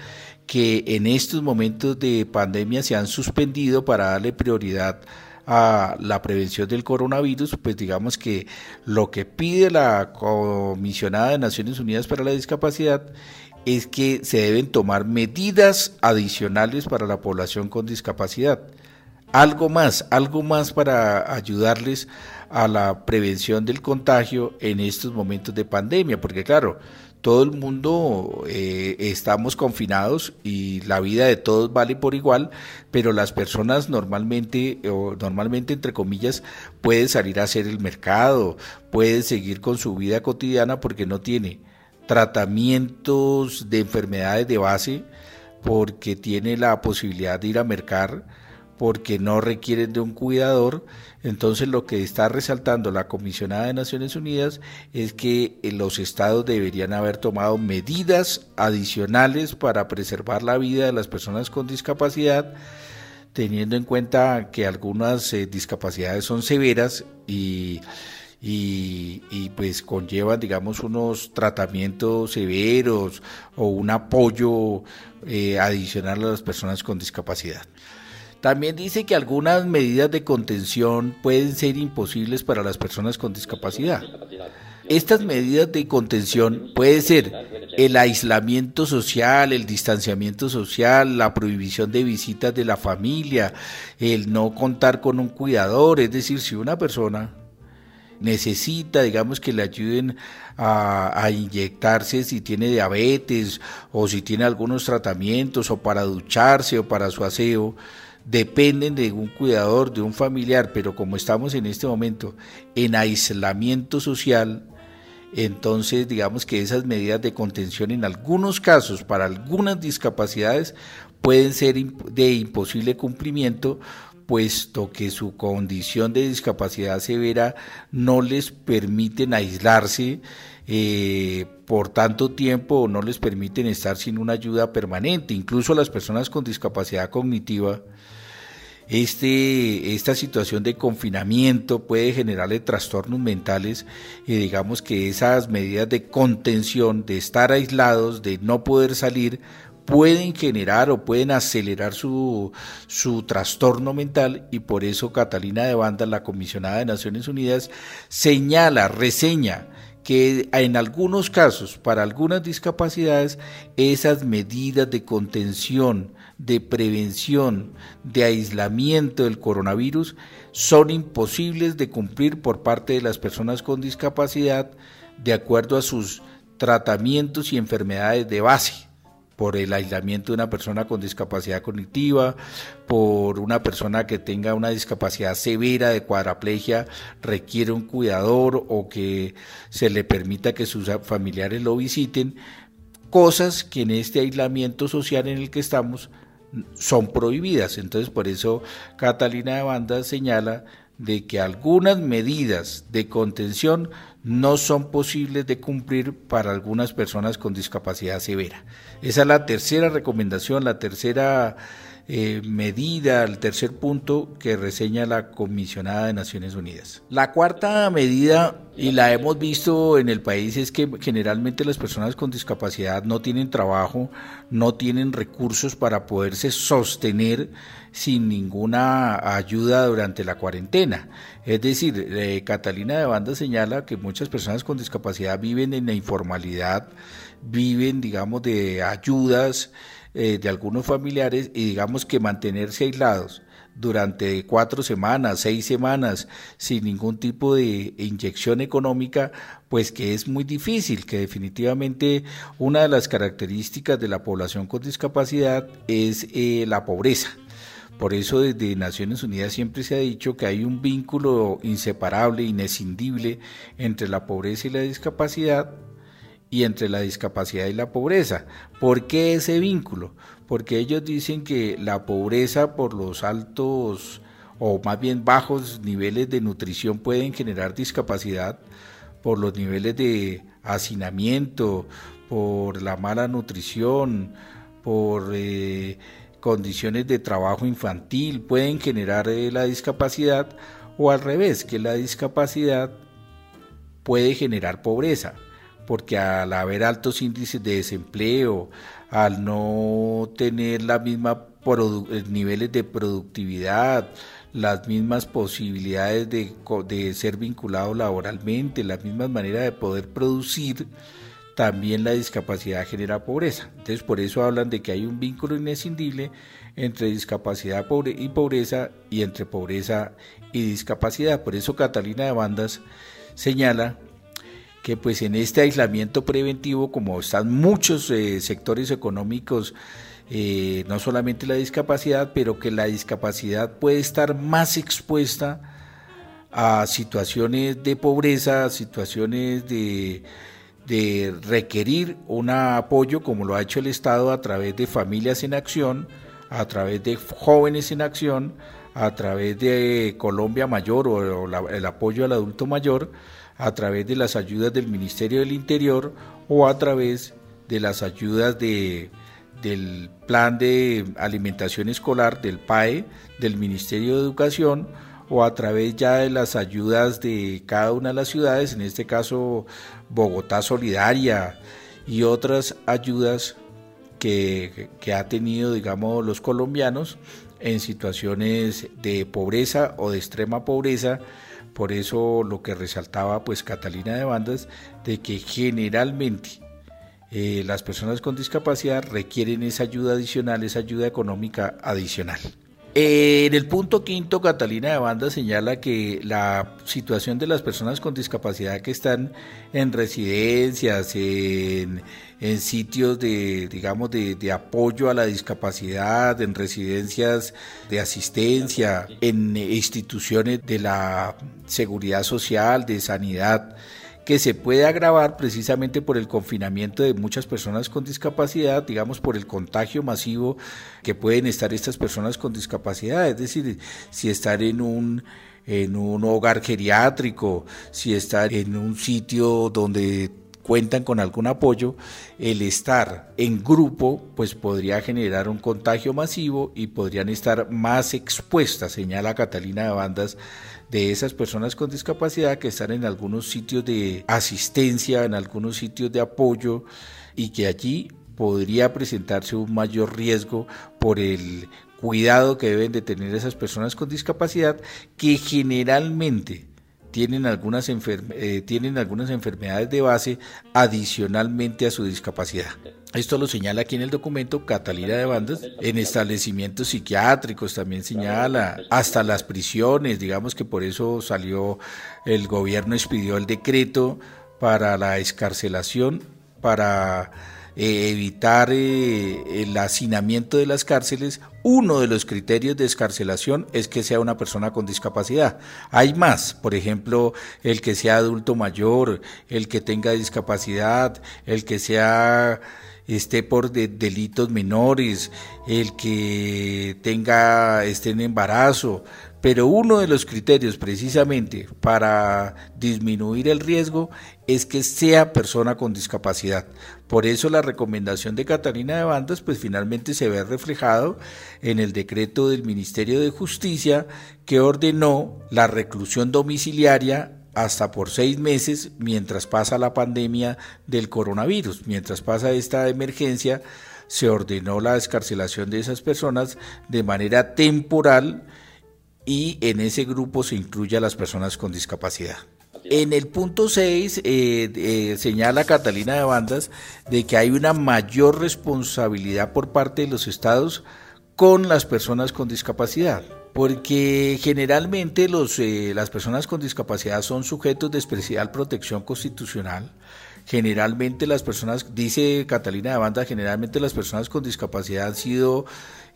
que en estos momentos de pandemia se han suspendido para darle prioridad a la prevención del coronavirus, pues digamos que lo que pide la comisionada de Naciones Unidas para la Discapacidad es que se deben tomar medidas adicionales para la población con discapacidad algo más, algo más para ayudarles a la prevención del contagio en estos momentos de pandemia, porque claro, todo el mundo eh, estamos confinados y la vida de todos vale por igual, pero las personas normalmente, o normalmente entre comillas, pueden salir a hacer el mercado, pueden seguir con su vida cotidiana porque no tiene tratamientos de enfermedades de base, porque tiene la posibilidad de ir a mercar, porque no requieren de un cuidador. Entonces lo que está resaltando la comisionada de Naciones Unidas es que eh, los estados deberían haber tomado medidas adicionales para preservar la vida de las personas con discapacidad, teniendo en cuenta que algunas eh, discapacidades son severas y, pues conllevan, digamos, unos tratamientos severos o un apoyo eh, adicional a las personas con discapacidad. También dice que algunas medidas de contención pueden ser imposibles para las personas con discapacidad. Estas medidas de contención pueden ser el aislamiento social, el distanciamiento social, la prohibición de visitas de la familia, el no contar con un cuidador, es decir, si una persona necesita, digamos, que le ayuden a, a, inyectarse si tiene diabetes o si tiene algunos tratamientos o para ducharse o para su aseo, dependen de un cuidador, de un familiar, pero como estamos en este momento en aislamiento social, entonces digamos que esas medidas de contención en algunos casos para algunas discapacidades pueden ser de imposible cumplimiento puesto que su condición de discapacidad severa no les permiten aislarse eh, por tanto tiempo o no les permiten estar sin una ayuda permanente. Incluso las personas con discapacidad cognitiva este, esta situación de confinamiento puede generarle trastornos mentales y digamos que esas medidas de contención, de estar aislados, de no poder salir, pueden generar o pueden acelerar su, su trastorno mental. Y por eso Catalina de Banda, la comisionada de Naciones Unidas, señala, reseña que en algunos casos, para algunas discapacidades, esas medidas de contención, de prevención, de aislamiento del coronavirus son imposibles de cumplir por parte de las personas con discapacidad de acuerdo a sus tratamientos y enfermedades de base por el aislamiento de una persona con discapacidad cognitiva, por una persona que tenga una discapacidad severa de cuadraplegia, requiere un cuidador o que se le permita que sus familiares lo visiten, cosas que en este aislamiento social en el que estamos son prohibidas. Entonces por eso Catalina de Banda señala de que algunas medidas de contención no son posibles de cumplir para algunas personas con discapacidad severa. Esa es la tercera recomendación, la tercera eh, medida, el tercer punto que reseña la comisionada de Naciones Unidas. La cuarta medida, y la hemos visto en el país, es que generalmente las personas con discapacidad no tienen trabajo, no tienen recursos para poderse sostener sin ninguna ayuda durante la cuarentena. Es decir, eh, Catalina de Banda señala que muchas personas con discapacidad viven en la informalidad, viven, digamos, de ayudas, eh, de algunos familiares y digamos que mantenerse aislados durante cuatro semanas, seis semanas, sin ningún tipo de inyección económica, pues que es muy difícil, que definitivamente una de las características de la población con discapacidad es eh, la pobreza. Por eso desde Naciones Unidas siempre se ha dicho que hay un vínculo inseparable, inescindible entre la pobreza y la discapacidad, y entre la discapacidad y la pobreza. ¿Por qué ese vínculo? Porque ellos dicen que la pobreza por los altos o más bien bajos niveles de nutrición pueden generar discapacidad por los niveles de hacinamiento, por la mala nutrición, por eh, condiciones de trabajo infantil, pueden generar eh, la discapacidad o al revés, que la discapacidad puede generar pobreza porque al haber altos índices de desempleo, al no tener la misma eh, niveles de productividad, las mismas posibilidades de, de ser vinculado laboralmente, las mismas maneras de poder producir, también la discapacidad genera pobreza. Entonces por eso hablan de que hay un vínculo inescindible entre discapacidad y pobreza y entre pobreza y discapacidad. Por eso Catalina de Bandas señala que pues en este aislamiento preventivo, como están muchos eh, sectores económicos, eh, no solamente la discapacidad, pero que la discapacidad puede estar más expuesta a situaciones de pobreza, situaciones de, de requerir un apoyo como lo ha hecho el Estado a través de familias en acción, a través de jóvenes en acción, a través de Colombia Mayor o, el apoyo al adulto mayor, a través de las ayudas del Ministerio del Interior o a través de las ayudas de, del Plan de Alimentación Escolar, del PAE, del Ministerio de Educación o a través ya de las ayudas de cada una de las ciudades, en este caso Bogotá Solidaria y otras ayudas que, que ha tenido, digamos, los colombianos en situaciones de pobreza o de extrema pobreza por eso lo que resaltaba pues Catalina de Bandas, de que generalmente eh, las personas con discapacidad requieren esa ayuda adicional, esa ayuda económica adicional. En el punto quinto, Catalina de Banda señala que la situación de las personas con discapacidad que están en residencias, en, sitios de, digamos, de, apoyo a la discapacidad, en residencias de asistencia, en instituciones de la seguridad social, de sanidad, que se puede agravar precisamente por el confinamiento de muchas personas con discapacidad, digamos por el contagio masivo que pueden estar estas personas con discapacidad, es decir, si estar en un en un hogar geriátrico, si estar en un sitio donde cuentan con algún apoyo, el estar en grupo pues podría generar un contagio masivo y podrían estar más expuestas, señala Catalina de Bandas, de esas personas con discapacidad que están en algunos sitios de asistencia, en algunos sitios de apoyo y que allí podría presentarse un mayor riesgo por el cuidado que deben de tener esas personas con discapacidad que generalmente tienen algunas, eh, tienen algunas enfermedades de base adicionalmente a su discapacidad. Esto lo señala aquí en el documento Catalina de Bandas. En establecimientos psiquiátricos también señala, hasta las prisiones, digamos que por eso salió el gobierno expidió el decreto para la escarcelación, para eh, evitar eh, el hacinamiento de las cárceles, uno de los criterios de escarcelación es que sea una persona con discapacidad. Hay más, por ejemplo, el que sea adulto mayor, el que tenga discapacidad, el que sea esté por delitos menores, el que tenga esté en embarazo, Pero uno de los criterios precisamente para disminuir el riesgo es que sea persona con discapacidad. Por eso la recomendación de Catalina de Bandas pues finalmente se ve reflejado en el decreto del Ministerio de Justicia que ordenó la reclusión domiciliaria hasta por seis meses mientras pasa la pandemia del coronavirus, mientras pasa esta emergencia, se ordenó la descarcelación de esas personas de manera temporal y en ese grupo se incluye a las personas con discapacidad. En el punto 6 eh, eh, señala Catalina de Bandas de que hay una mayor responsabilidad por parte de los estados con las personas con discapacidad, porque generalmente los, eh, las personas con discapacidad son sujetos de especial protección constitucional. Generalmente las personas, dice Catalina de Banda, generalmente las personas con discapacidad han sido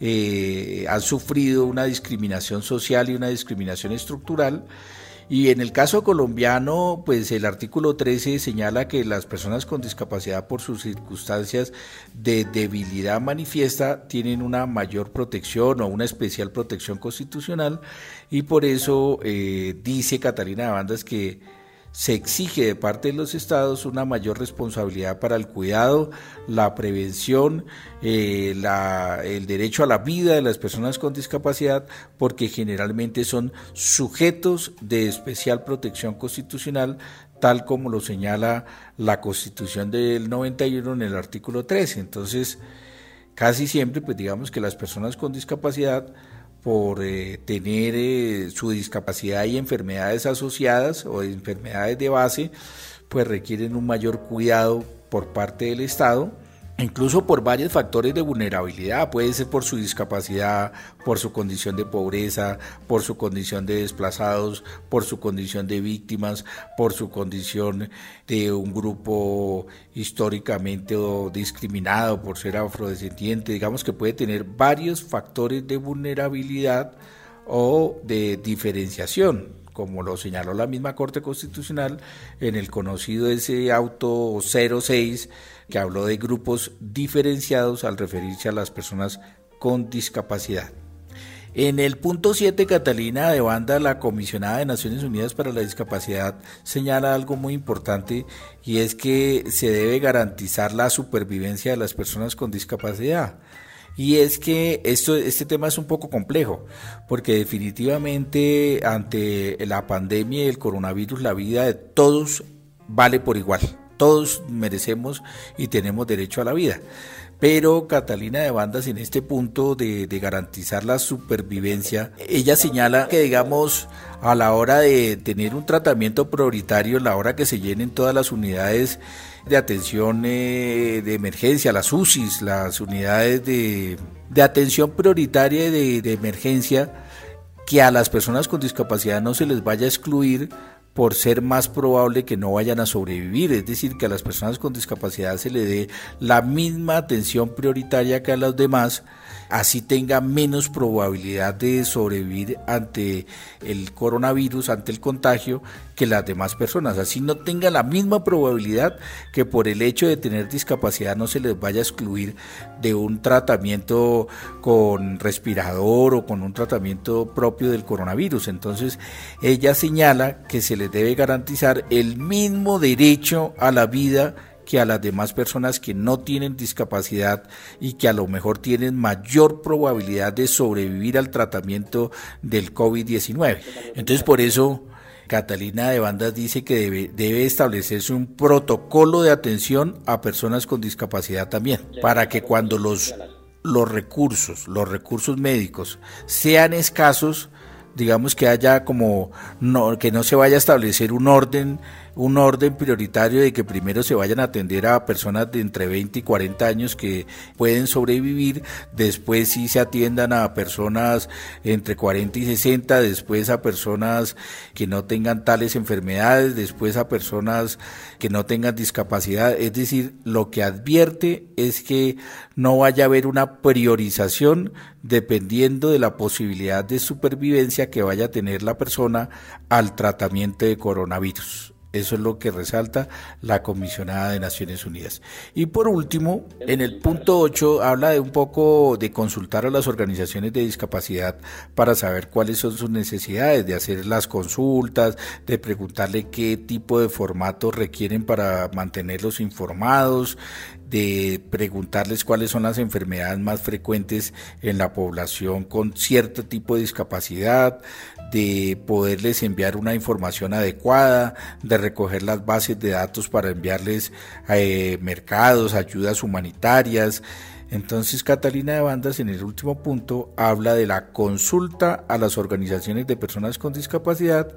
eh, han sufrido una discriminación social y una discriminación estructural. Y en el caso colombiano, pues el artículo 13 señala que las personas con discapacidad por sus circunstancias de debilidad manifiesta tienen una mayor protección o una especial protección constitucional y por eso eh, dice Catalina Bandas que se exige de parte de los estados una mayor responsabilidad para el cuidado, la prevención, eh, el derecho a la vida de las personas con discapacidad, porque generalmente son sujetos de especial protección constitucional, tal como lo señala la Constitución del 91 en el artículo 13. Entonces, casi siempre, pues digamos que las personas con discapacidad por eh, tener eh, su discapacidad y enfermedades asociadas o enfermedades de base, pues requieren un mayor cuidado por parte del Estado incluso por varios factores de vulnerabilidad, puede ser por su discapacidad, por su condición de pobreza, por su condición de desplazados, por su condición de víctimas, por su condición de un grupo históricamente discriminado por ser afrodescendiente, digamos que puede tener varios factores de vulnerabilidad o de diferenciación como lo señaló la misma Corte Constitucional en el conocido ese auto 06 que habló de grupos diferenciados al referirse a las personas con discapacidad. En el punto 7, Catalina de Banda, la comisionada de Naciones Unidas para la Discapacidad, señala algo muy importante y es que se debe garantizar la supervivencia de las personas con discapacidad. Y es que esto, este tema es un poco complejo, porque definitivamente ante la pandemia y el coronavirus la vida de todos vale por igual. Todos merecemos y tenemos derecho a la vida. Pero Catalina de Bandas en este punto de, de, garantizar la supervivencia, ella señala que digamos a la hora de tener un tratamiento prioritario, la hora que se llenen todas las unidades de atención eh, de emergencia, las UCIs, las unidades de, atención prioritaria de, de emergencia, que a las personas con discapacidad no se les vaya a excluir por ser más probable que no vayan a sobrevivir, es decir, que a las personas con discapacidad se le dé la misma atención prioritaria que a los demás, así tenga menos probabilidad de sobrevivir ante el coronavirus, ante el contagio, que las demás personas. Así no tenga la misma probabilidad que por el hecho de tener discapacidad no se les vaya a excluir de un tratamiento con respirador o con un tratamiento propio del coronavirus. Entonces, ella señala que se les debe garantizar el mismo derecho a la vida que a las demás personas que no tienen discapacidad y que a lo mejor tienen mayor probabilidad de sobrevivir al tratamiento del COVID-19. Entonces por eso Catalina de Bandas dice que debe, debe, establecerse un protocolo de atención a personas con discapacidad también, para que cuando los, los recursos, los recursos médicos sean escasos, digamos que haya como no, que no se vaya a establecer un orden un orden prioritario de que primero se vayan a atender a personas de entre 20 y 40 años que pueden sobrevivir, después sí se atiendan a personas entre 40 y 60, después a personas que no tengan tales enfermedades, después a personas que no tengan discapacidad, es decir, lo que advierte es que no vaya a haber una priorización dependiendo de la posibilidad de supervivencia que vaya a tener la persona al tratamiento de coronavirus. Eso es lo que resalta la comisionada de Naciones Unidas. Y por último, en el punto 8 habla de un poco de consultar a las organizaciones de discapacidad para saber cuáles son sus necesidades, de hacer las consultas, de preguntarle qué tipo de formato requieren para mantenerlos informados, de preguntarles cuáles son las enfermedades más frecuentes en la población con cierto tipo de discapacidad, de poderles enviar una información adecuada, de recoger las bases de datos para enviarles eh, mercados, ayudas humanitarias. Entonces Catalina de Bandas en el último punto habla de la consulta a las organizaciones de personas con discapacidad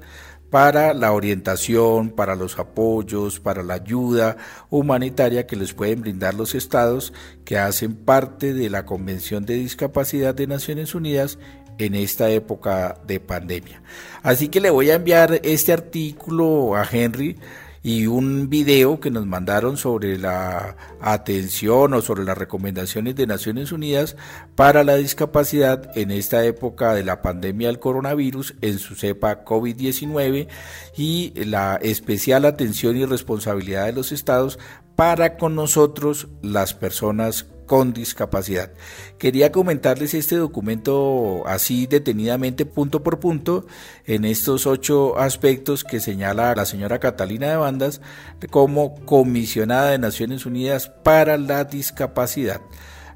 para la orientación, para los apoyos, para la ayuda humanitaria que les pueden brindar los estados que hacen parte de la Convención de Discapacidad de Naciones Unidas en esta época de pandemia. Así que le voy a enviar este artículo a Henry y un video que nos mandaron sobre la atención o sobre las recomendaciones de Naciones Unidas para la discapacidad en esta época de la pandemia del coronavirus en su cepa COVID-19 y la especial atención y responsabilidad de los estados para con nosotros las personas con discapacidad. Quería comentarles este documento así detenidamente, punto por punto, en estos ocho aspectos que señala la señora Catalina de Bandas como comisionada de Naciones Unidas para la discapacidad.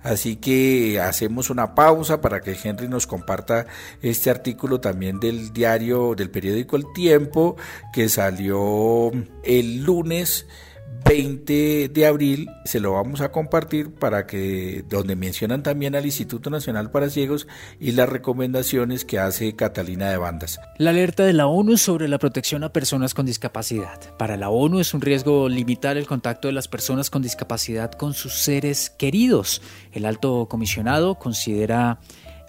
Así que hacemos una pausa para que Henry nos comparta este artículo también del diario, del periódico El Tiempo, que salió el lunes 20 de abril se lo vamos a compartir para que donde mencionan también al Instituto Nacional para Ciegos y las recomendaciones que hace Catalina de Bandas. La alerta de la ONU sobre la protección a personas con discapacidad. Para la ONU es un riesgo limitar el contacto de las personas con discapacidad con sus seres queridos. El alto comisionado considera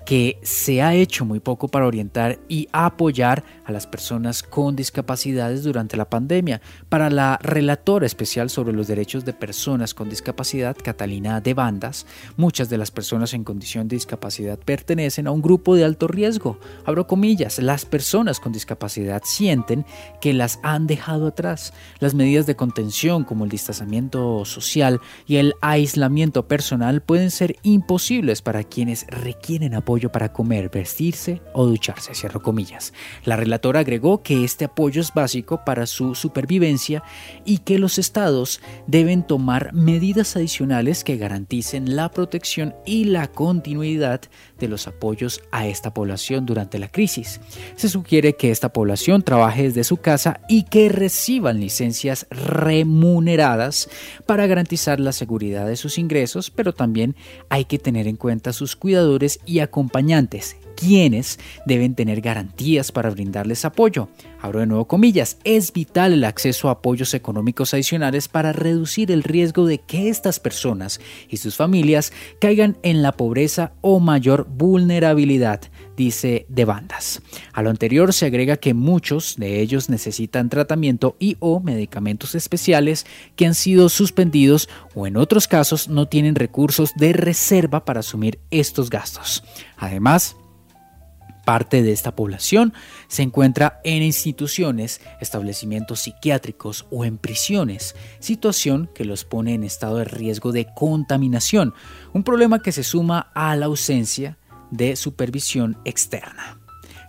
que se ha hecho muy poco para orientar y apoyar a las personas con discapacidades durante la pandemia. Para la relatora especial sobre los derechos de personas con discapacidad, Catalina de Bandas, muchas de las personas en condición de discapacidad pertenecen a un grupo de alto riesgo. Abro comillas, las personas con discapacidad sienten que las han dejado atrás. Las medidas de contención como el distanciamiento social y el aislamiento personal pueden ser imposibles para quienes requieren apoyo para comer, vestirse o ducharse, cierro comillas. La relatora agregó que este apoyo es básico para su supervivencia y que los estados deben tomar medidas adicionales que garanticen la protección y la continuidad de los apoyos a esta población durante la crisis. Se sugiere que esta población trabaje desde su casa y que reciban licencias remuneradas para garantizar la seguridad de sus ingresos, pero también hay que tener en cuenta sus cuidadores y acompañantes quienes deben tener garantías para brindarles apoyo. Abro de nuevo comillas, es vital el acceso a apoyos económicos adicionales para reducir el riesgo de que estas personas y sus familias caigan en la pobreza o mayor vulnerabilidad, dice de bandas. A lo anterior se agrega que muchos de ellos necesitan tratamiento y o medicamentos especiales que han sido suspendidos o en otros casos no tienen recursos de reserva para asumir estos gastos. Además, parte de esta población se encuentra en instituciones, establecimientos psiquiátricos o en prisiones, situación que los pone en estado de riesgo de contaminación, un problema que se suma a la ausencia de supervisión externa.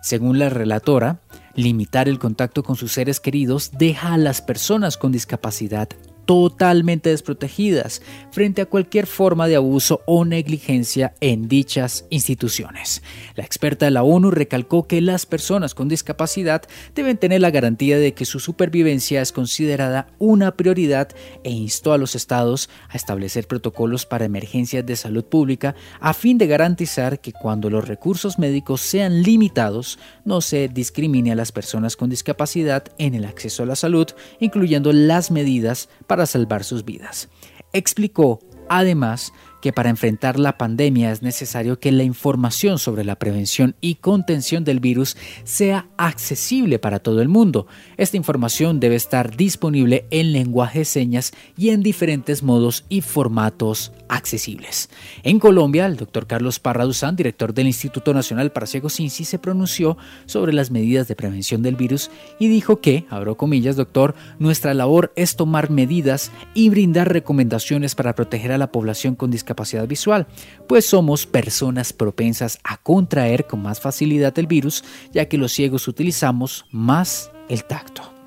Según la relatora, limitar el contacto con sus seres queridos deja a las personas con discapacidad totalmente desprotegidas frente a cualquier forma de abuso o negligencia en dichas instituciones. La experta de la ONU recalcó que las personas con discapacidad deben tener la garantía de que su supervivencia es considerada una prioridad e instó a los estados a establecer protocolos para emergencias de salud pública a fin de garantizar que cuando los recursos médicos sean limitados no se discrimine a las personas con discapacidad en el acceso a la salud, incluyendo las medidas para salvar sus vidas. Explicó además que para enfrentar la pandemia es necesario que la información sobre la prevención y contención del virus sea accesible para todo el mundo. Esta información debe estar disponible en lenguaje señas y en diferentes modos y formatos accesibles. En Colombia, el doctor Carlos Parra Duzán, director del Instituto Nacional para Ciegos INSI, se pronunció sobre las medidas de prevención del virus y dijo que, abro comillas, doctor, nuestra labor es tomar medidas y brindar recomendaciones para proteger a la población con discapacidad visual, pues somos personas propensas a contraer con más facilidad el virus, ya que los ciegos utilizamos más el tacto.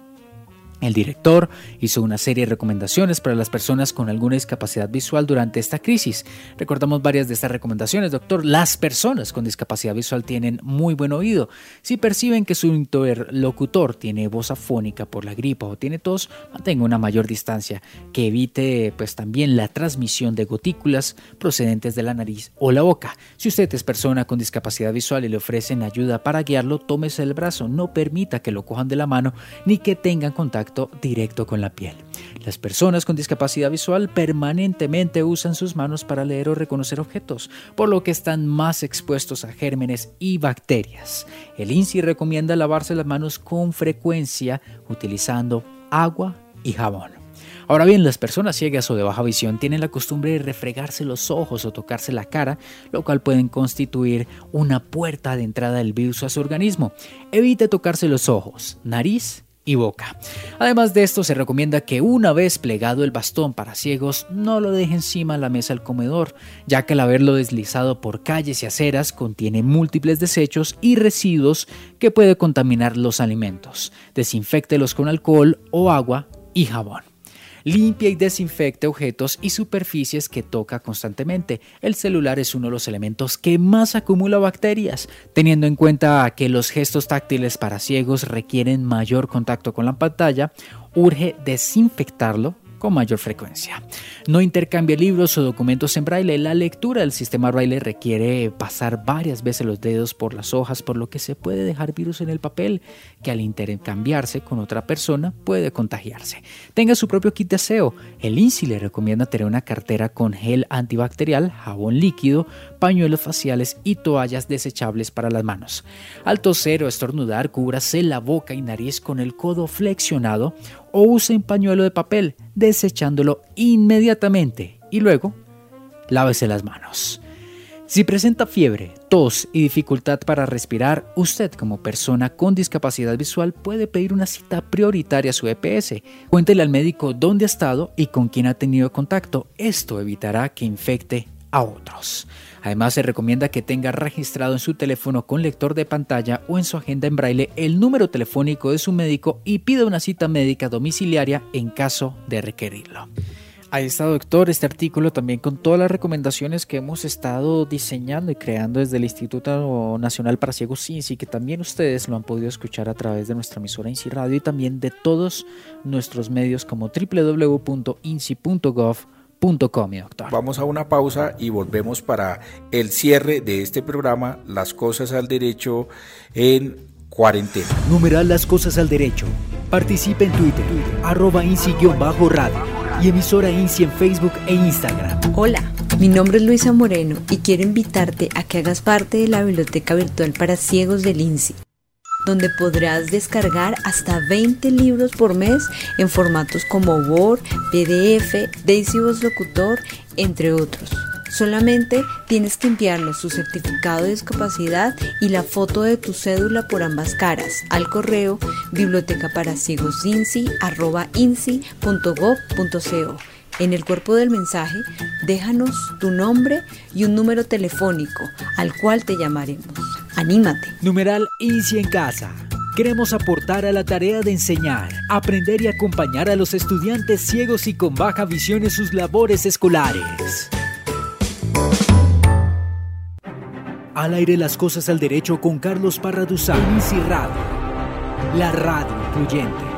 El director hizo una serie de recomendaciones para las personas con alguna discapacidad visual durante esta crisis. Recordamos varias de estas recomendaciones, doctor. Las personas con discapacidad visual tienen muy buen oído. Si perciben que su interlocutor tiene voz afónica por la gripa o tiene tos, mantenga una mayor distancia, que evite pues también la transmisión de gotículas procedentes de la nariz o la boca. Si usted es persona con discapacidad visual y le ofrecen ayuda para guiarlo, tómese el brazo, no permita que lo cojan de la mano ni que tengan contacto directo con la piel. Las personas con discapacidad visual permanentemente usan sus manos para leer o reconocer objetos, por lo que están más expuestos a gérmenes y bacterias. El INSI recomienda lavarse las manos con frecuencia utilizando agua y jabón. Ahora bien, las personas ciegas o de baja visión tienen la costumbre de refregarse los ojos o tocarse la cara, lo cual pueden constituir una puerta de entrada del virus a su organismo. Evite tocarse los ojos, nariz y boca. Además de esto, se recomienda que una vez plegado el bastón para ciegos, no lo deje encima de la mesa del comedor, ya que al haberlo deslizado por calles y aceras contiene múltiples desechos y residuos que puede contaminar los alimentos. Desinfectelos con alcohol o agua y jabón. Limpia y desinfecte objetos y superficies que toca constantemente. El celular es uno de los elementos que más acumula bacterias, teniendo en cuenta que los gestos táctiles para ciegos requieren mayor contacto con la pantalla, urge desinfectarlo con mayor frecuencia. No intercambie libros o documentos en braille. La lectura del sistema braille requiere pasar varias veces los dedos por las hojas, por lo que se puede dejar virus en el papel que al intercambiarse con otra persona puede contagiarse. Tenga su propio kit de aseo. El INSI le recomienda tener una cartera con gel antibacterial, jabón líquido, pañuelos faciales y toallas desechables para las manos. Al toser o estornudar, cúbrase la boca y nariz con el codo flexionado o use un pañuelo de papel, desechándolo inmediatamente y luego lávese las manos. Si presenta fiebre, tos y dificultad para respirar, usted como persona con discapacidad visual puede pedir una cita prioritaria a su EPS. Cuéntele al médico dónde ha estado y con quién ha tenido contacto. Esto evitará que infecte a otros. Además, se recomienda que tenga registrado en su teléfono con lector de pantalla o en su agenda en braille el número telefónico de su médico y pida una cita médica domiciliaria en caso de requerirlo. Ahí está, doctor, este artículo también con todas las recomendaciones que hemos estado diseñando y creando desde el Instituto Nacional para Ciegos INSI, que también ustedes lo han podido escuchar a través de nuestra emisora INSI Radio y también de todos nuestros medios como www.insi.gov doctor. Vamos a una pausa y volvemos para el cierre de este programa, Las Cosas al Derecho en cuarentena. Numeral Las Cosas al Derecho. Participe en Twitter, arroba INSI-radio y emisora INSI en Facebook e Instagram. Hola, mi nombre es Luisa Moreno y quiero invitarte a que hagas parte de la biblioteca virtual para ciegos del INSI donde podrás descargar hasta 20 libros por mes en formatos como Word, PDF, Daisy Voz Locutor, entre otros. Solamente tienes que enviarnos tu certificado de discapacidad y la foto de tu cédula por ambas caras al correo biblioteca para en el cuerpo del mensaje, déjanos tu nombre y un número telefónico al cual te llamaremos. Anímate. Numeral INSI en casa. Queremos aportar a la tarea de enseñar, aprender y acompañar a los estudiantes ciegos y con baja visión en sus labores escolares. Al aire las cosas al derecho con Carlos Parra Duzán, Radio. La radio incluyente.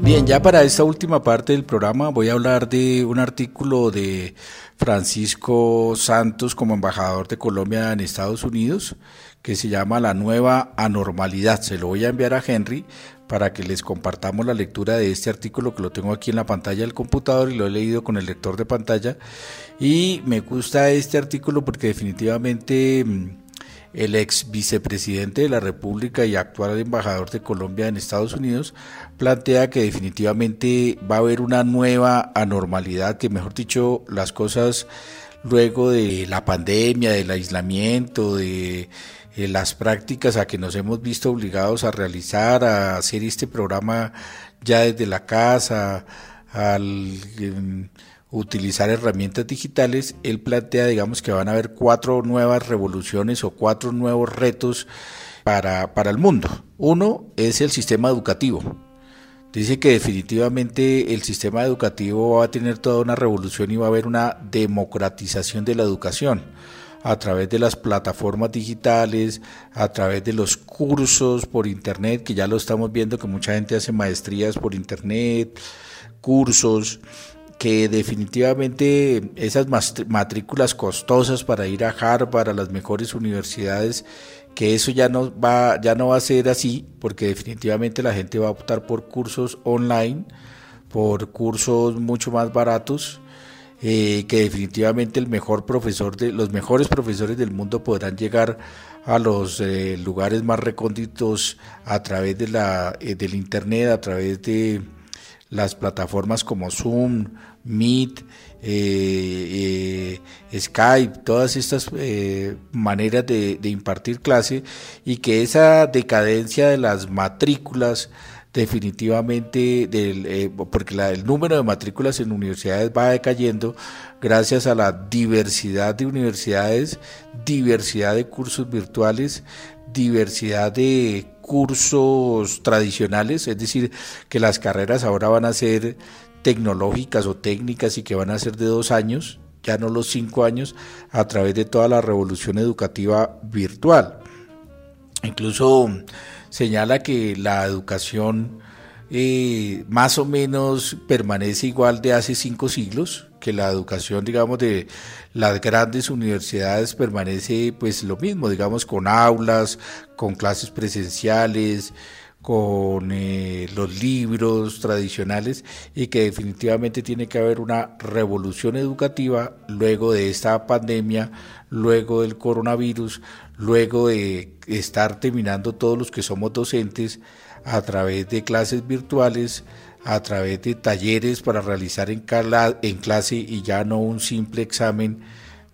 Bien, ya para esta última parte del programa voy a hablar de un artículo de Francisco Santos como embajador de Colombia en Estados Unidos que se llama La nueva anormalidad. Se lo voy a enviar a Henry para que les compartamos la lectura de este artículo que lo tengo aquí en la pantalla del computador y lo he leído con el lector de pantalla. Y me gusta este artículo porque definitivamente mm, el ex vicepresidente de la República y actual embajador de Colombia en Estados Unidos plantea que definitivamente va a haber una nueva anormalidad, que mejor dicho, las cosas luego de la pandemia, del aislamiento, de eh, las prácticas a que nos hemos visto obligados a realizar, a hacer este programa ya desde la casa, al em, utilizar herramientas digitales, él plantea, digamos, que van a haber cuatro nuevas revoluciones o cuatro nuevos retos para, para el mundo. Uno es el sistema educativo. Dice que definitivamente el sistema educativo va a tener toda una revolución y va a haber una democratización de la educación a través de las plataformas digitales, a través de los cursos por internet, que ya lo estamos viendo que mucha gente hace maestrías por internet, cursos, que definitivamente esas matrículas costosas para ir a Harvard, a las mejores universidades, que eso ya no va, ya no va a ser así, porque definitivamente la gente va a optar por cursos online, por cursos mucho más baratos eh, que definitivamente el mejor profesor de los mejores profesores del mundo podrán llegar a los eh, lugares más recónditos a través de la eh, del internet a través de las plataformas como Zoom, Meet, Skype, todas estas maneras de, impartir clase y que esa decadencia de las matrículas definitivamente, eh, porque el número de matrículas en universidades va decayendo gracias a la diversidad de universidades, diversidad de cursos virtuales, diversidad de cursos tradicionales, es decir, que las carreras ahora van a ser tecnológicas o técnicas y que van a ser de dos años, ya no los cinco años, a través de toda la revolución educativa virtual. Incluso señala que la educación eh, más o menos permanece igual de hace cinco siglos, que la educación, digamos, de las grandes universidades permanece pues lo mismo, digamos, con aulas, con clases presenciales, con eh, los libros tradicionales y que definitivamente tiene que haber una revolución educativa luego de esta pandemia, luego del coronavirus, luego de estar terminando todos los que somos docentes a través de clases virtuales, a través de talleres para realizar en, clase y ya no un simple examen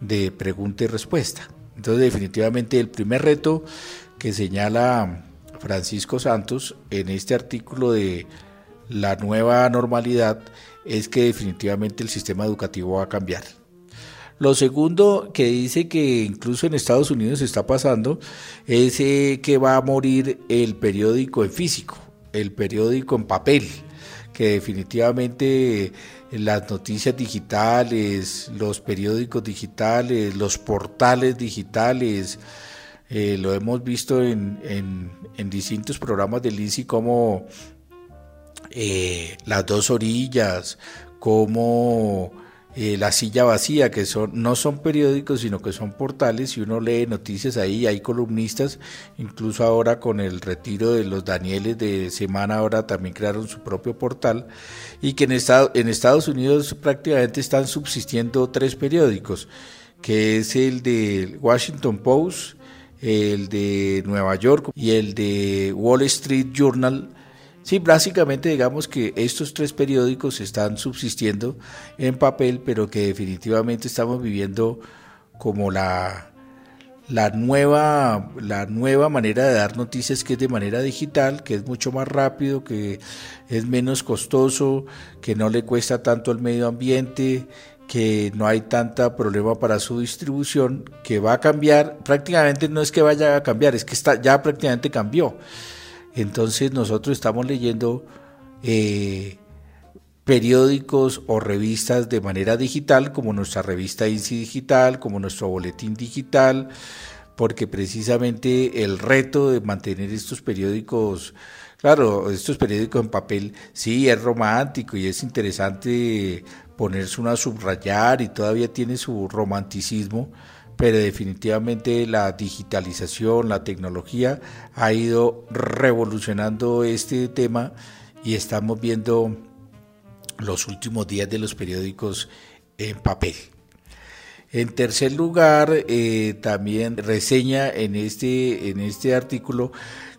de pregunta y respuesta. Entonces definitivamente el primer reto que señala Francisco Santos en este artículo de la nueva normalidad es que definitivamente el sistema educativo va a cambiar. Lo segundo que dice que incluso en Estados Unidos está pasando es eh, que va a morir el periódico en físico, el periódico en papel, que definitivamente las noticias digitales, los periódicos digitales, los portales digitales, eh, lo hemos visto en, distintos programas del INSI como eh, Las dos orillas, como eh, La silla vacía, que son, no son periódicos, sino que son portales y uno lee noticias ahí, hay columnistas, incluso ahora con el retiro de los Danieles de semana, ahora también crearon su propio portal, y que en, en Estados Unidos prácticamente están subsistiendo tres periódicos, que es el de Washington Post, el de Nueva York y el de Wall Street Journal. Sí, básicamente digamos que estos tres periódicos están subsistiendo en papel, pero que definitivamente estamos viviendo como la, la, nueva, la nueva manera de dar noticias que es de manera digital, que es mucho más rápido, que es menos costoso, que no le cuesta tanto al medio ambiente, que no hay tanta problema para su distribución, que va a cambiar, prácticamente no es que vaya a cambiar, es que está, ya prácticamente cambió. Entonces nosotros estamos leyendo eh, periódicos o revistas de manera digital, como nuestra revista INSI Digital, como nuestro boletín digital, porque precisamente el reto de mantener estos periódicos Claro, estos periódicos en papel sí es romántico y es interesante ponerse una a subrayar y todavía tiene su romanticismo, pero definitivamente la digitalización, la tecnología ha ido revolucionando este tema y estamos viendo los últimos días de los periódicos en papel. En tercer lugar, eh, también reseña en este, en este artículo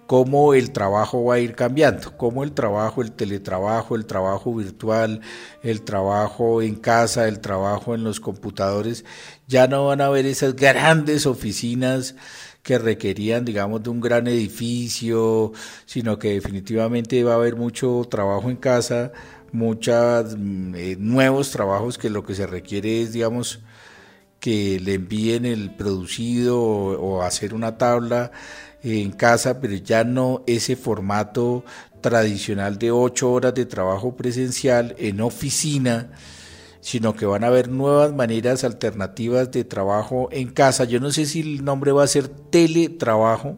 cómo el trabajo va a ir cambiando, cómo el trabajo, el teletrabajo, el trabajo virtual, el trabajo en casa, el trabajo en los computadores, ya no van a haber esas grandes oficinas que requerían, digamos, de un gran edificio, sino que definitivamente va a haber mucho trabajo en casa, muchos mm, eh, nuevos trabajos que lo que se requiere es, digamos, que le envíen el producido o, hacer una tabla en casa, pero ya no ese formato tradicional de ocho horas de trabajo presencial en oficina, sino que van a haber nuevas maneras alternativas de trabajo en casa. Yo no sé si el nombre va a ser teletrabajo,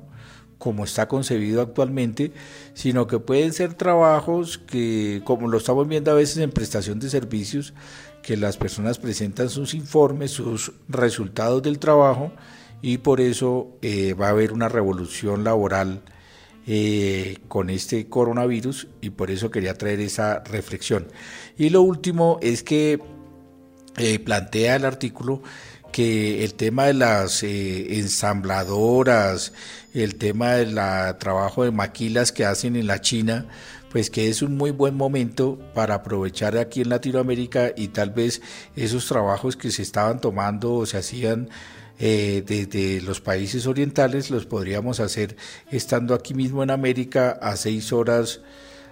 como está concebido actualmente, sino que pueden ser trabajos que, como lo estamos viendo a veces en prestación de servicios, que las personas presentan sus informes, sus resultados del trabajo y por eso eh, va a haber una revolución laboral eh, con este coronavirus y por eso quería traer esa reflexión. Y lo último es que eh, plantea el artículo que el tema de las ensambladoras, el tema del trabajo de maquilas que hacen en la China, pues que es un muy buen momento para aprovechar aquí en Latinoamérica y tal vez esos trabajos que se estaban tomando o se hacían eh, desde los países orientales los podríamos hacer estando aquí mismo en América a seis horas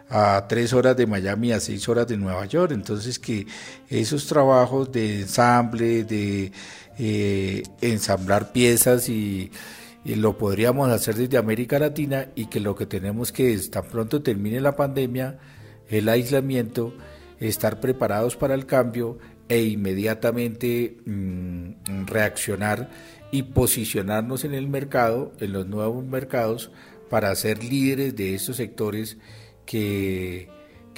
a tres horas de Miami, a seis horas de Nueva York. Entonces que esos trabajos de ensamble, de eh, ensamblar piezas y lo podríamos hacer desde América Latina y que lo que tenemos que es, tan pronto termine la pandemia, el aislamiento, estar preparados para el cambio e inmediatamente mm, reaccionar y posicionarnos en el mercado, en los nuevos mercados, para ser líderes de estos sectores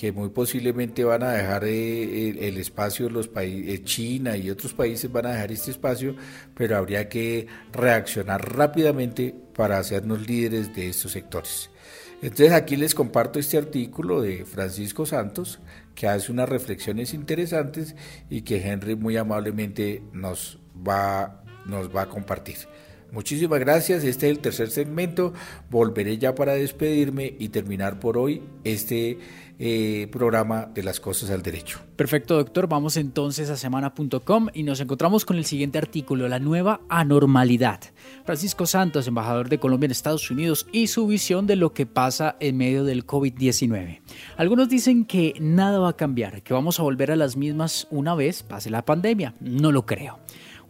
que muy posiblemente van a dejar eh, el espacio los países, eh, China y otros países van a dejar este espacio, pero habría que reaccionar rápidamente para hacernos líderes de estos sectores. Entonces aquí les comparto este artículo de Francisco Santos que hace unas reflexiones interesantes y que Henry muy amablemente nos va, nos va a compartir. Muchísimas gracias, este es el tercer segmento, volveré ya para despedirme y terminar por hoy este eh, programa de las cosas al derecho. Perfecto, doctor. Vamos entonces a semana.com y nos encontramos con el siguiente artículo, la nueva anormalidad. Francisco Santos, embajador de Colombia en Estados Unidos, y su visión de lo que pasa en medio del COVID-19. Algunos dicen que nada va a cambiar, que vamos a volver a las mismas una vez pase la pandemia. No lo creo.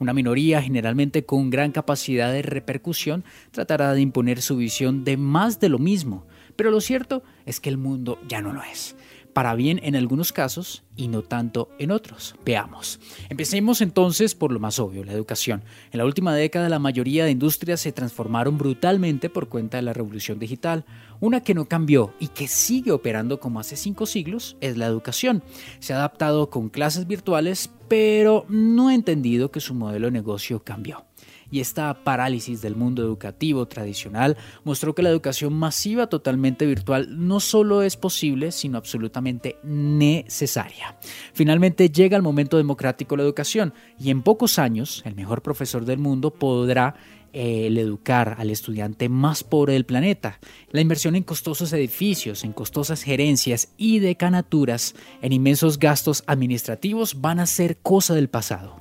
Una minoría, generalmente con gran capacidad de repercusión, tratará de imponer su visión de más de lo mismo, pero lo cierto es que el mundo ya no lo es. Para bien en algunos casos y no tanto en otros. Veamos. Empecemos entonces por lo más obvio, la educación. En la última década la mayoría de industrias se transformaron brutalmente por cuenta de la revolución digital. Una que no cambió y que sigue operando como hace cinco siglos es la educación. Se ha adaptado con clases virtuales, pero no ha entendido que su modelo de negocio cambió y esta parálisis del mundo educativo tradicional mostró que la educación masiva totalmente virtual no solo es posible, sino absolutamente necesaria. Finalmente llega el momento democrático de la educación y en pocos años el mejor profesor del mundo podrá educar al estudiante más pobre del planeta. La inversión en costosos edificios, en costosas gerencias y decanaturas, en inmensos gastos administrativos van a ser cosa del pasado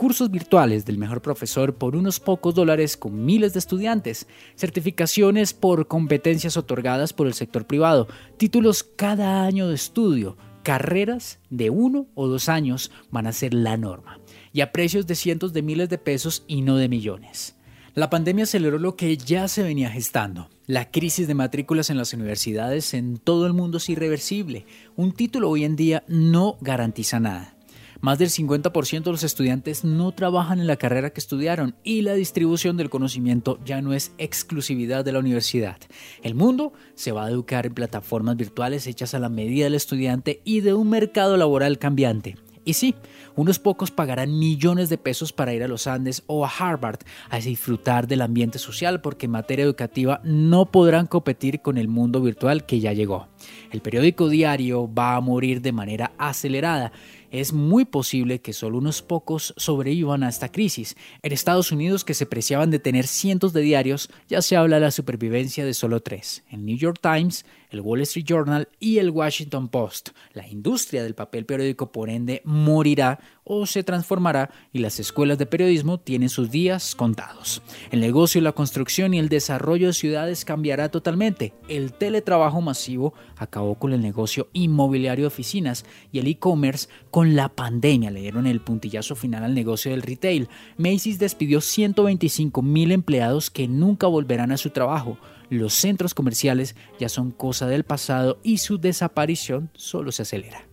cursos virtuales del mejor profesor por unos pocos dólares con miles de estudiantes, certificaciones por competencias otorgadas por el sector privado, títulos cada año de estudio, carreras de uno o dos años van a ser la norma, y a precios de cientos de miles de pesos y no de millones. La pandemia aceleró lo que ya se venía gestando. La crisis de matrículas en las universidades en todo el mundo es irreversible. Un título hoy en día no garantiza nada. Más del 50% de los estudiantes no trabajan en la carrera que estudiaron y la distribución del conocimiento ya no es exclusividad de la universidad. El mundo se va a educar en plataformas virtuales hechas a la medida del estudiante y de un mercado laboral cambiante. Y sí, unos pocos pagarán millones de pesos para ir a los Andes o a Harvard a disfrutar del ambiente social porque en materia educativa no podrán competir con el mundo virtual que ya llegó. El periódico diario va a morir de manera acelerada es muy posible que solo unos pocos sobrevivan a esta crisis. En Estados Unidos, que se preciaban de tener cientos de diarios, ya se habla de la supervivencia de solo tres. El New York Times, el Wall Street Journal y el Washington Post. La industria del papel periódico, por ende, morirá o se transformará y las escuelas de periodismo tienen sus días contados. El negocio, la construcción y el desarrollo de ciudades cambiará totalmente. El teletrabajo masivo acabó con el negocio inmobiliario de oficinas y el e-commerce con la pandemia le dieron el puntillazo final al negocio del retail. Macy's despidió 125 mil empleados que nunca volverán a su trabajo los centros comerciales ya son cosa del pasado y su desaparición solo se acelera.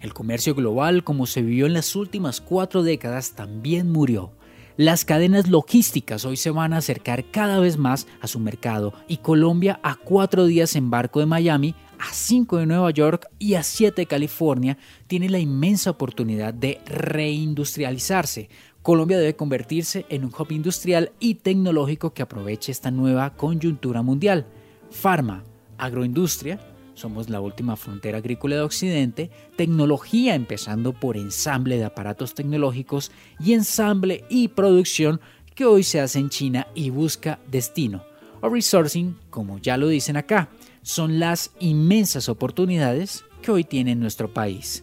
El comercio global, como se vivió en las últimas cuatro décadas, también murió. Las cadenas logísticas hoy se van a acercar cada vez más a su mercado y Colombia a cuatro días en barco de Miami, a cinco de Nueva York y a siete de California tiene la inmensa oportunidad de reindustrializarse, Colombia debe convertirse en un hub industrial y tecnológico que aproveche esta nueva coyuntura mundial. Farma, agroindustria, somos la última frontera agrícola de Occidente, tecnología empezando por ensamble de aparatos tecnológicos y ensamble y producción que hoy se hace en China y busca destino. O resourcing, como ya lo dicen acá, son las inmensas oportunidades que hoy tiene nuestro país.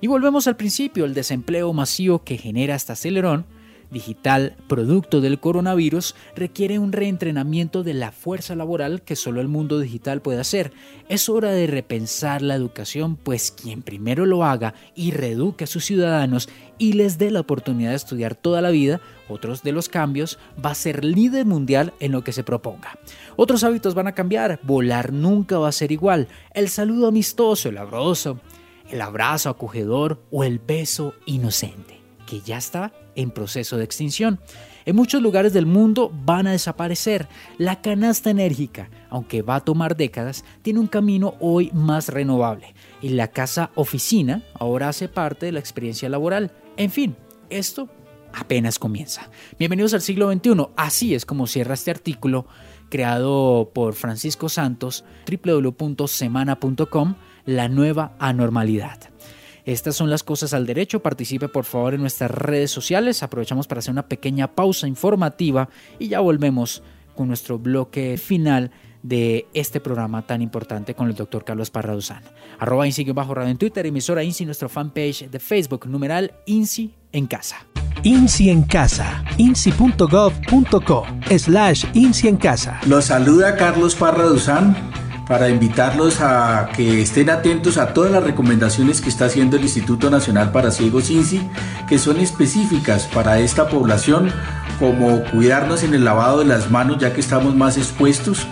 Y volvemos al principio, el desempleo masivo que genera este acelerón digital producto del coronavirus requiere un reentrenamiento de la fuerza laboral que solo el mundo digital puede hacer. Es hora de repensar la educación, pues quien primero lo haga y reeduque a sus ciudadanos y les dé la oportunidad de estudiar toda la vida, otros de los cambios, va a ser líder mundial en lo que se proponga. Otros hábitos van a cambiar, volar nunca va a ser igual, el saludo amistoso, el abrazo, el abrazo acogedor o el beso inocente, que ya está en proceso de extinción. En muchos lugares del mundo van a desaparecer. La canasta enérgica, aunque va a tomar décadas, tiene un camino hoy más renovable. Y la casa oficina ahora hace parte de la experiencia laboral. En fin, esto apenas comienza. Bienvenidos al siglo XXI. Así es como cierra este artículo creado por Francisco Santos, www.semana.com la nueva anormalidad. Estas son las cosas al derecho. Participe por favor en nuestras redes sociales. Aprovechamos para hacer una pequeña pausa informativa y ya volvemos con nuestro bloque final de este programa tan importante con el doctor Carlos Parraduzán. Arroba INSI bajo radio en Twitter, emisora INSI, nuestro fanpage de Facebook, numeral INSI en casa. INSI en casa, insi.gov.co, slash INSI en casa. Los saluda Carlos Parraduzán para invitarlos a que estén atentos a todas las recomendaciones que está haciendo el Instituto Nacional para Ciegos INSI, que son específicas para esta población, como cuidarnos en el lavado de las manos ya que estamos más expuestos,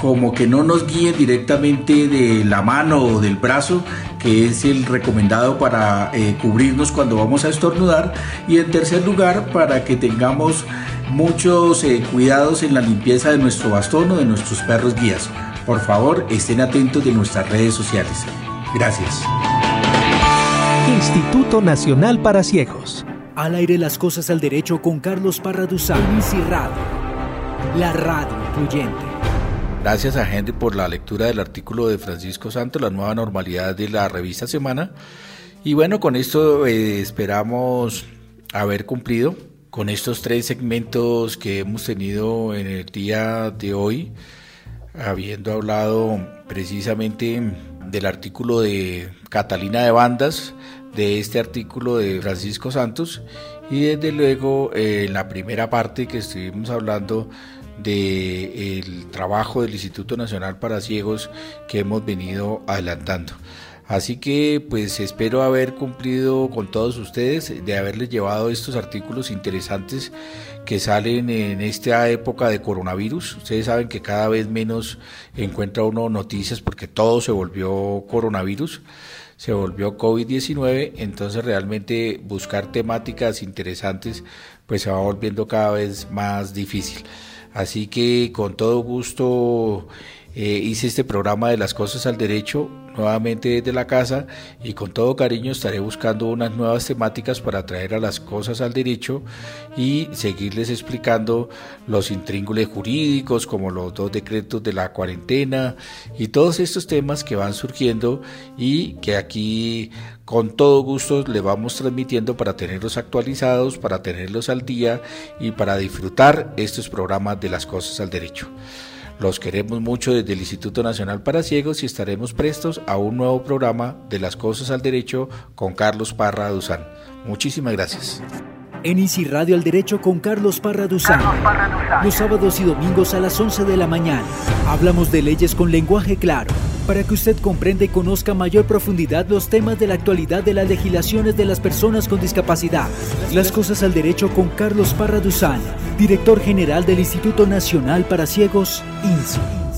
como que no nos guíen directamente de la mano o del brazo, que es el recomendado para eh, cubrirnos cuando vamos a estornudar, y en tercer lugar, para que tengamos muchos eh, cuidados en la limpieza de nuestro bastón o de nuestros perros guías. Por favor, estén atentos de nuestras redes sociales. Gracias. Instituto Nacional para Ciegos. Al aire las cosas al derecho con Carlos Parra Duzán y Radio. La radio incluyente. Gracias a Henry por la lectura del artículo de Francisco Santos, La nueva normalidad de la revista Semana. Y bueno, con esto eh, esperamos haber cumplido con estos tres segmentos que hemos tenido en el día de hoy habiendo hablado precisamente del artículo de Catalina de Bandas, de este artículo de Francisco Santos y desde luego eh, en la primera parte que estuvimos hablando del trabajo del Instituto Nacional para Ciegos que hemos venido adelantando. Así que pues espero haber cumplido con todos ustedes, de haberles llevado estos artículos interesantes que salen en esta época de coronavirus. Ustedes saben que cada vez menos encuentra uno noticias porque todo se volvió coronavirus, se volvió COVID-19, entonces realmente buscar temáticas interesantes pues se va volviendo cada vez más difícil. Así que con todo gusto eh, hice este programa de las cosas al derecho nuevamente desde la casa y con todo cariño estaré buscando unas nuevas temáticas para traer a las cosas al derecho y seguirles explicando los intríngules jurídicos como los dos decretos de la cuarentena y todos estos temas que van surgiendo y que aquí con todo gusto le vamos transmitiendo para tenerlos actualizados, para tenerlos al día y para disfrutar estos programas de las cosas al derecho. Los queremos mucho desde el Instituto Nacional para Ciegos y estaremos prestos a un nuevo programa de las cosas al derecho con Carlos Parra Duzán. Muchísimas gracias. En Easy Radio al Derecho con Carlos Parra Duzán. Los sábados y domingos a las 11 de la mañana. Hablamos de leyes con lenguaje claro para que usted comprenda y conozca a mayor profundidad los temas de la actualidad de las legislaciones de las personas con discapacidad. Las cosas al derecho con Carlos Parra Duzán, director general del Instituto Nacional para Ciegos, INSI.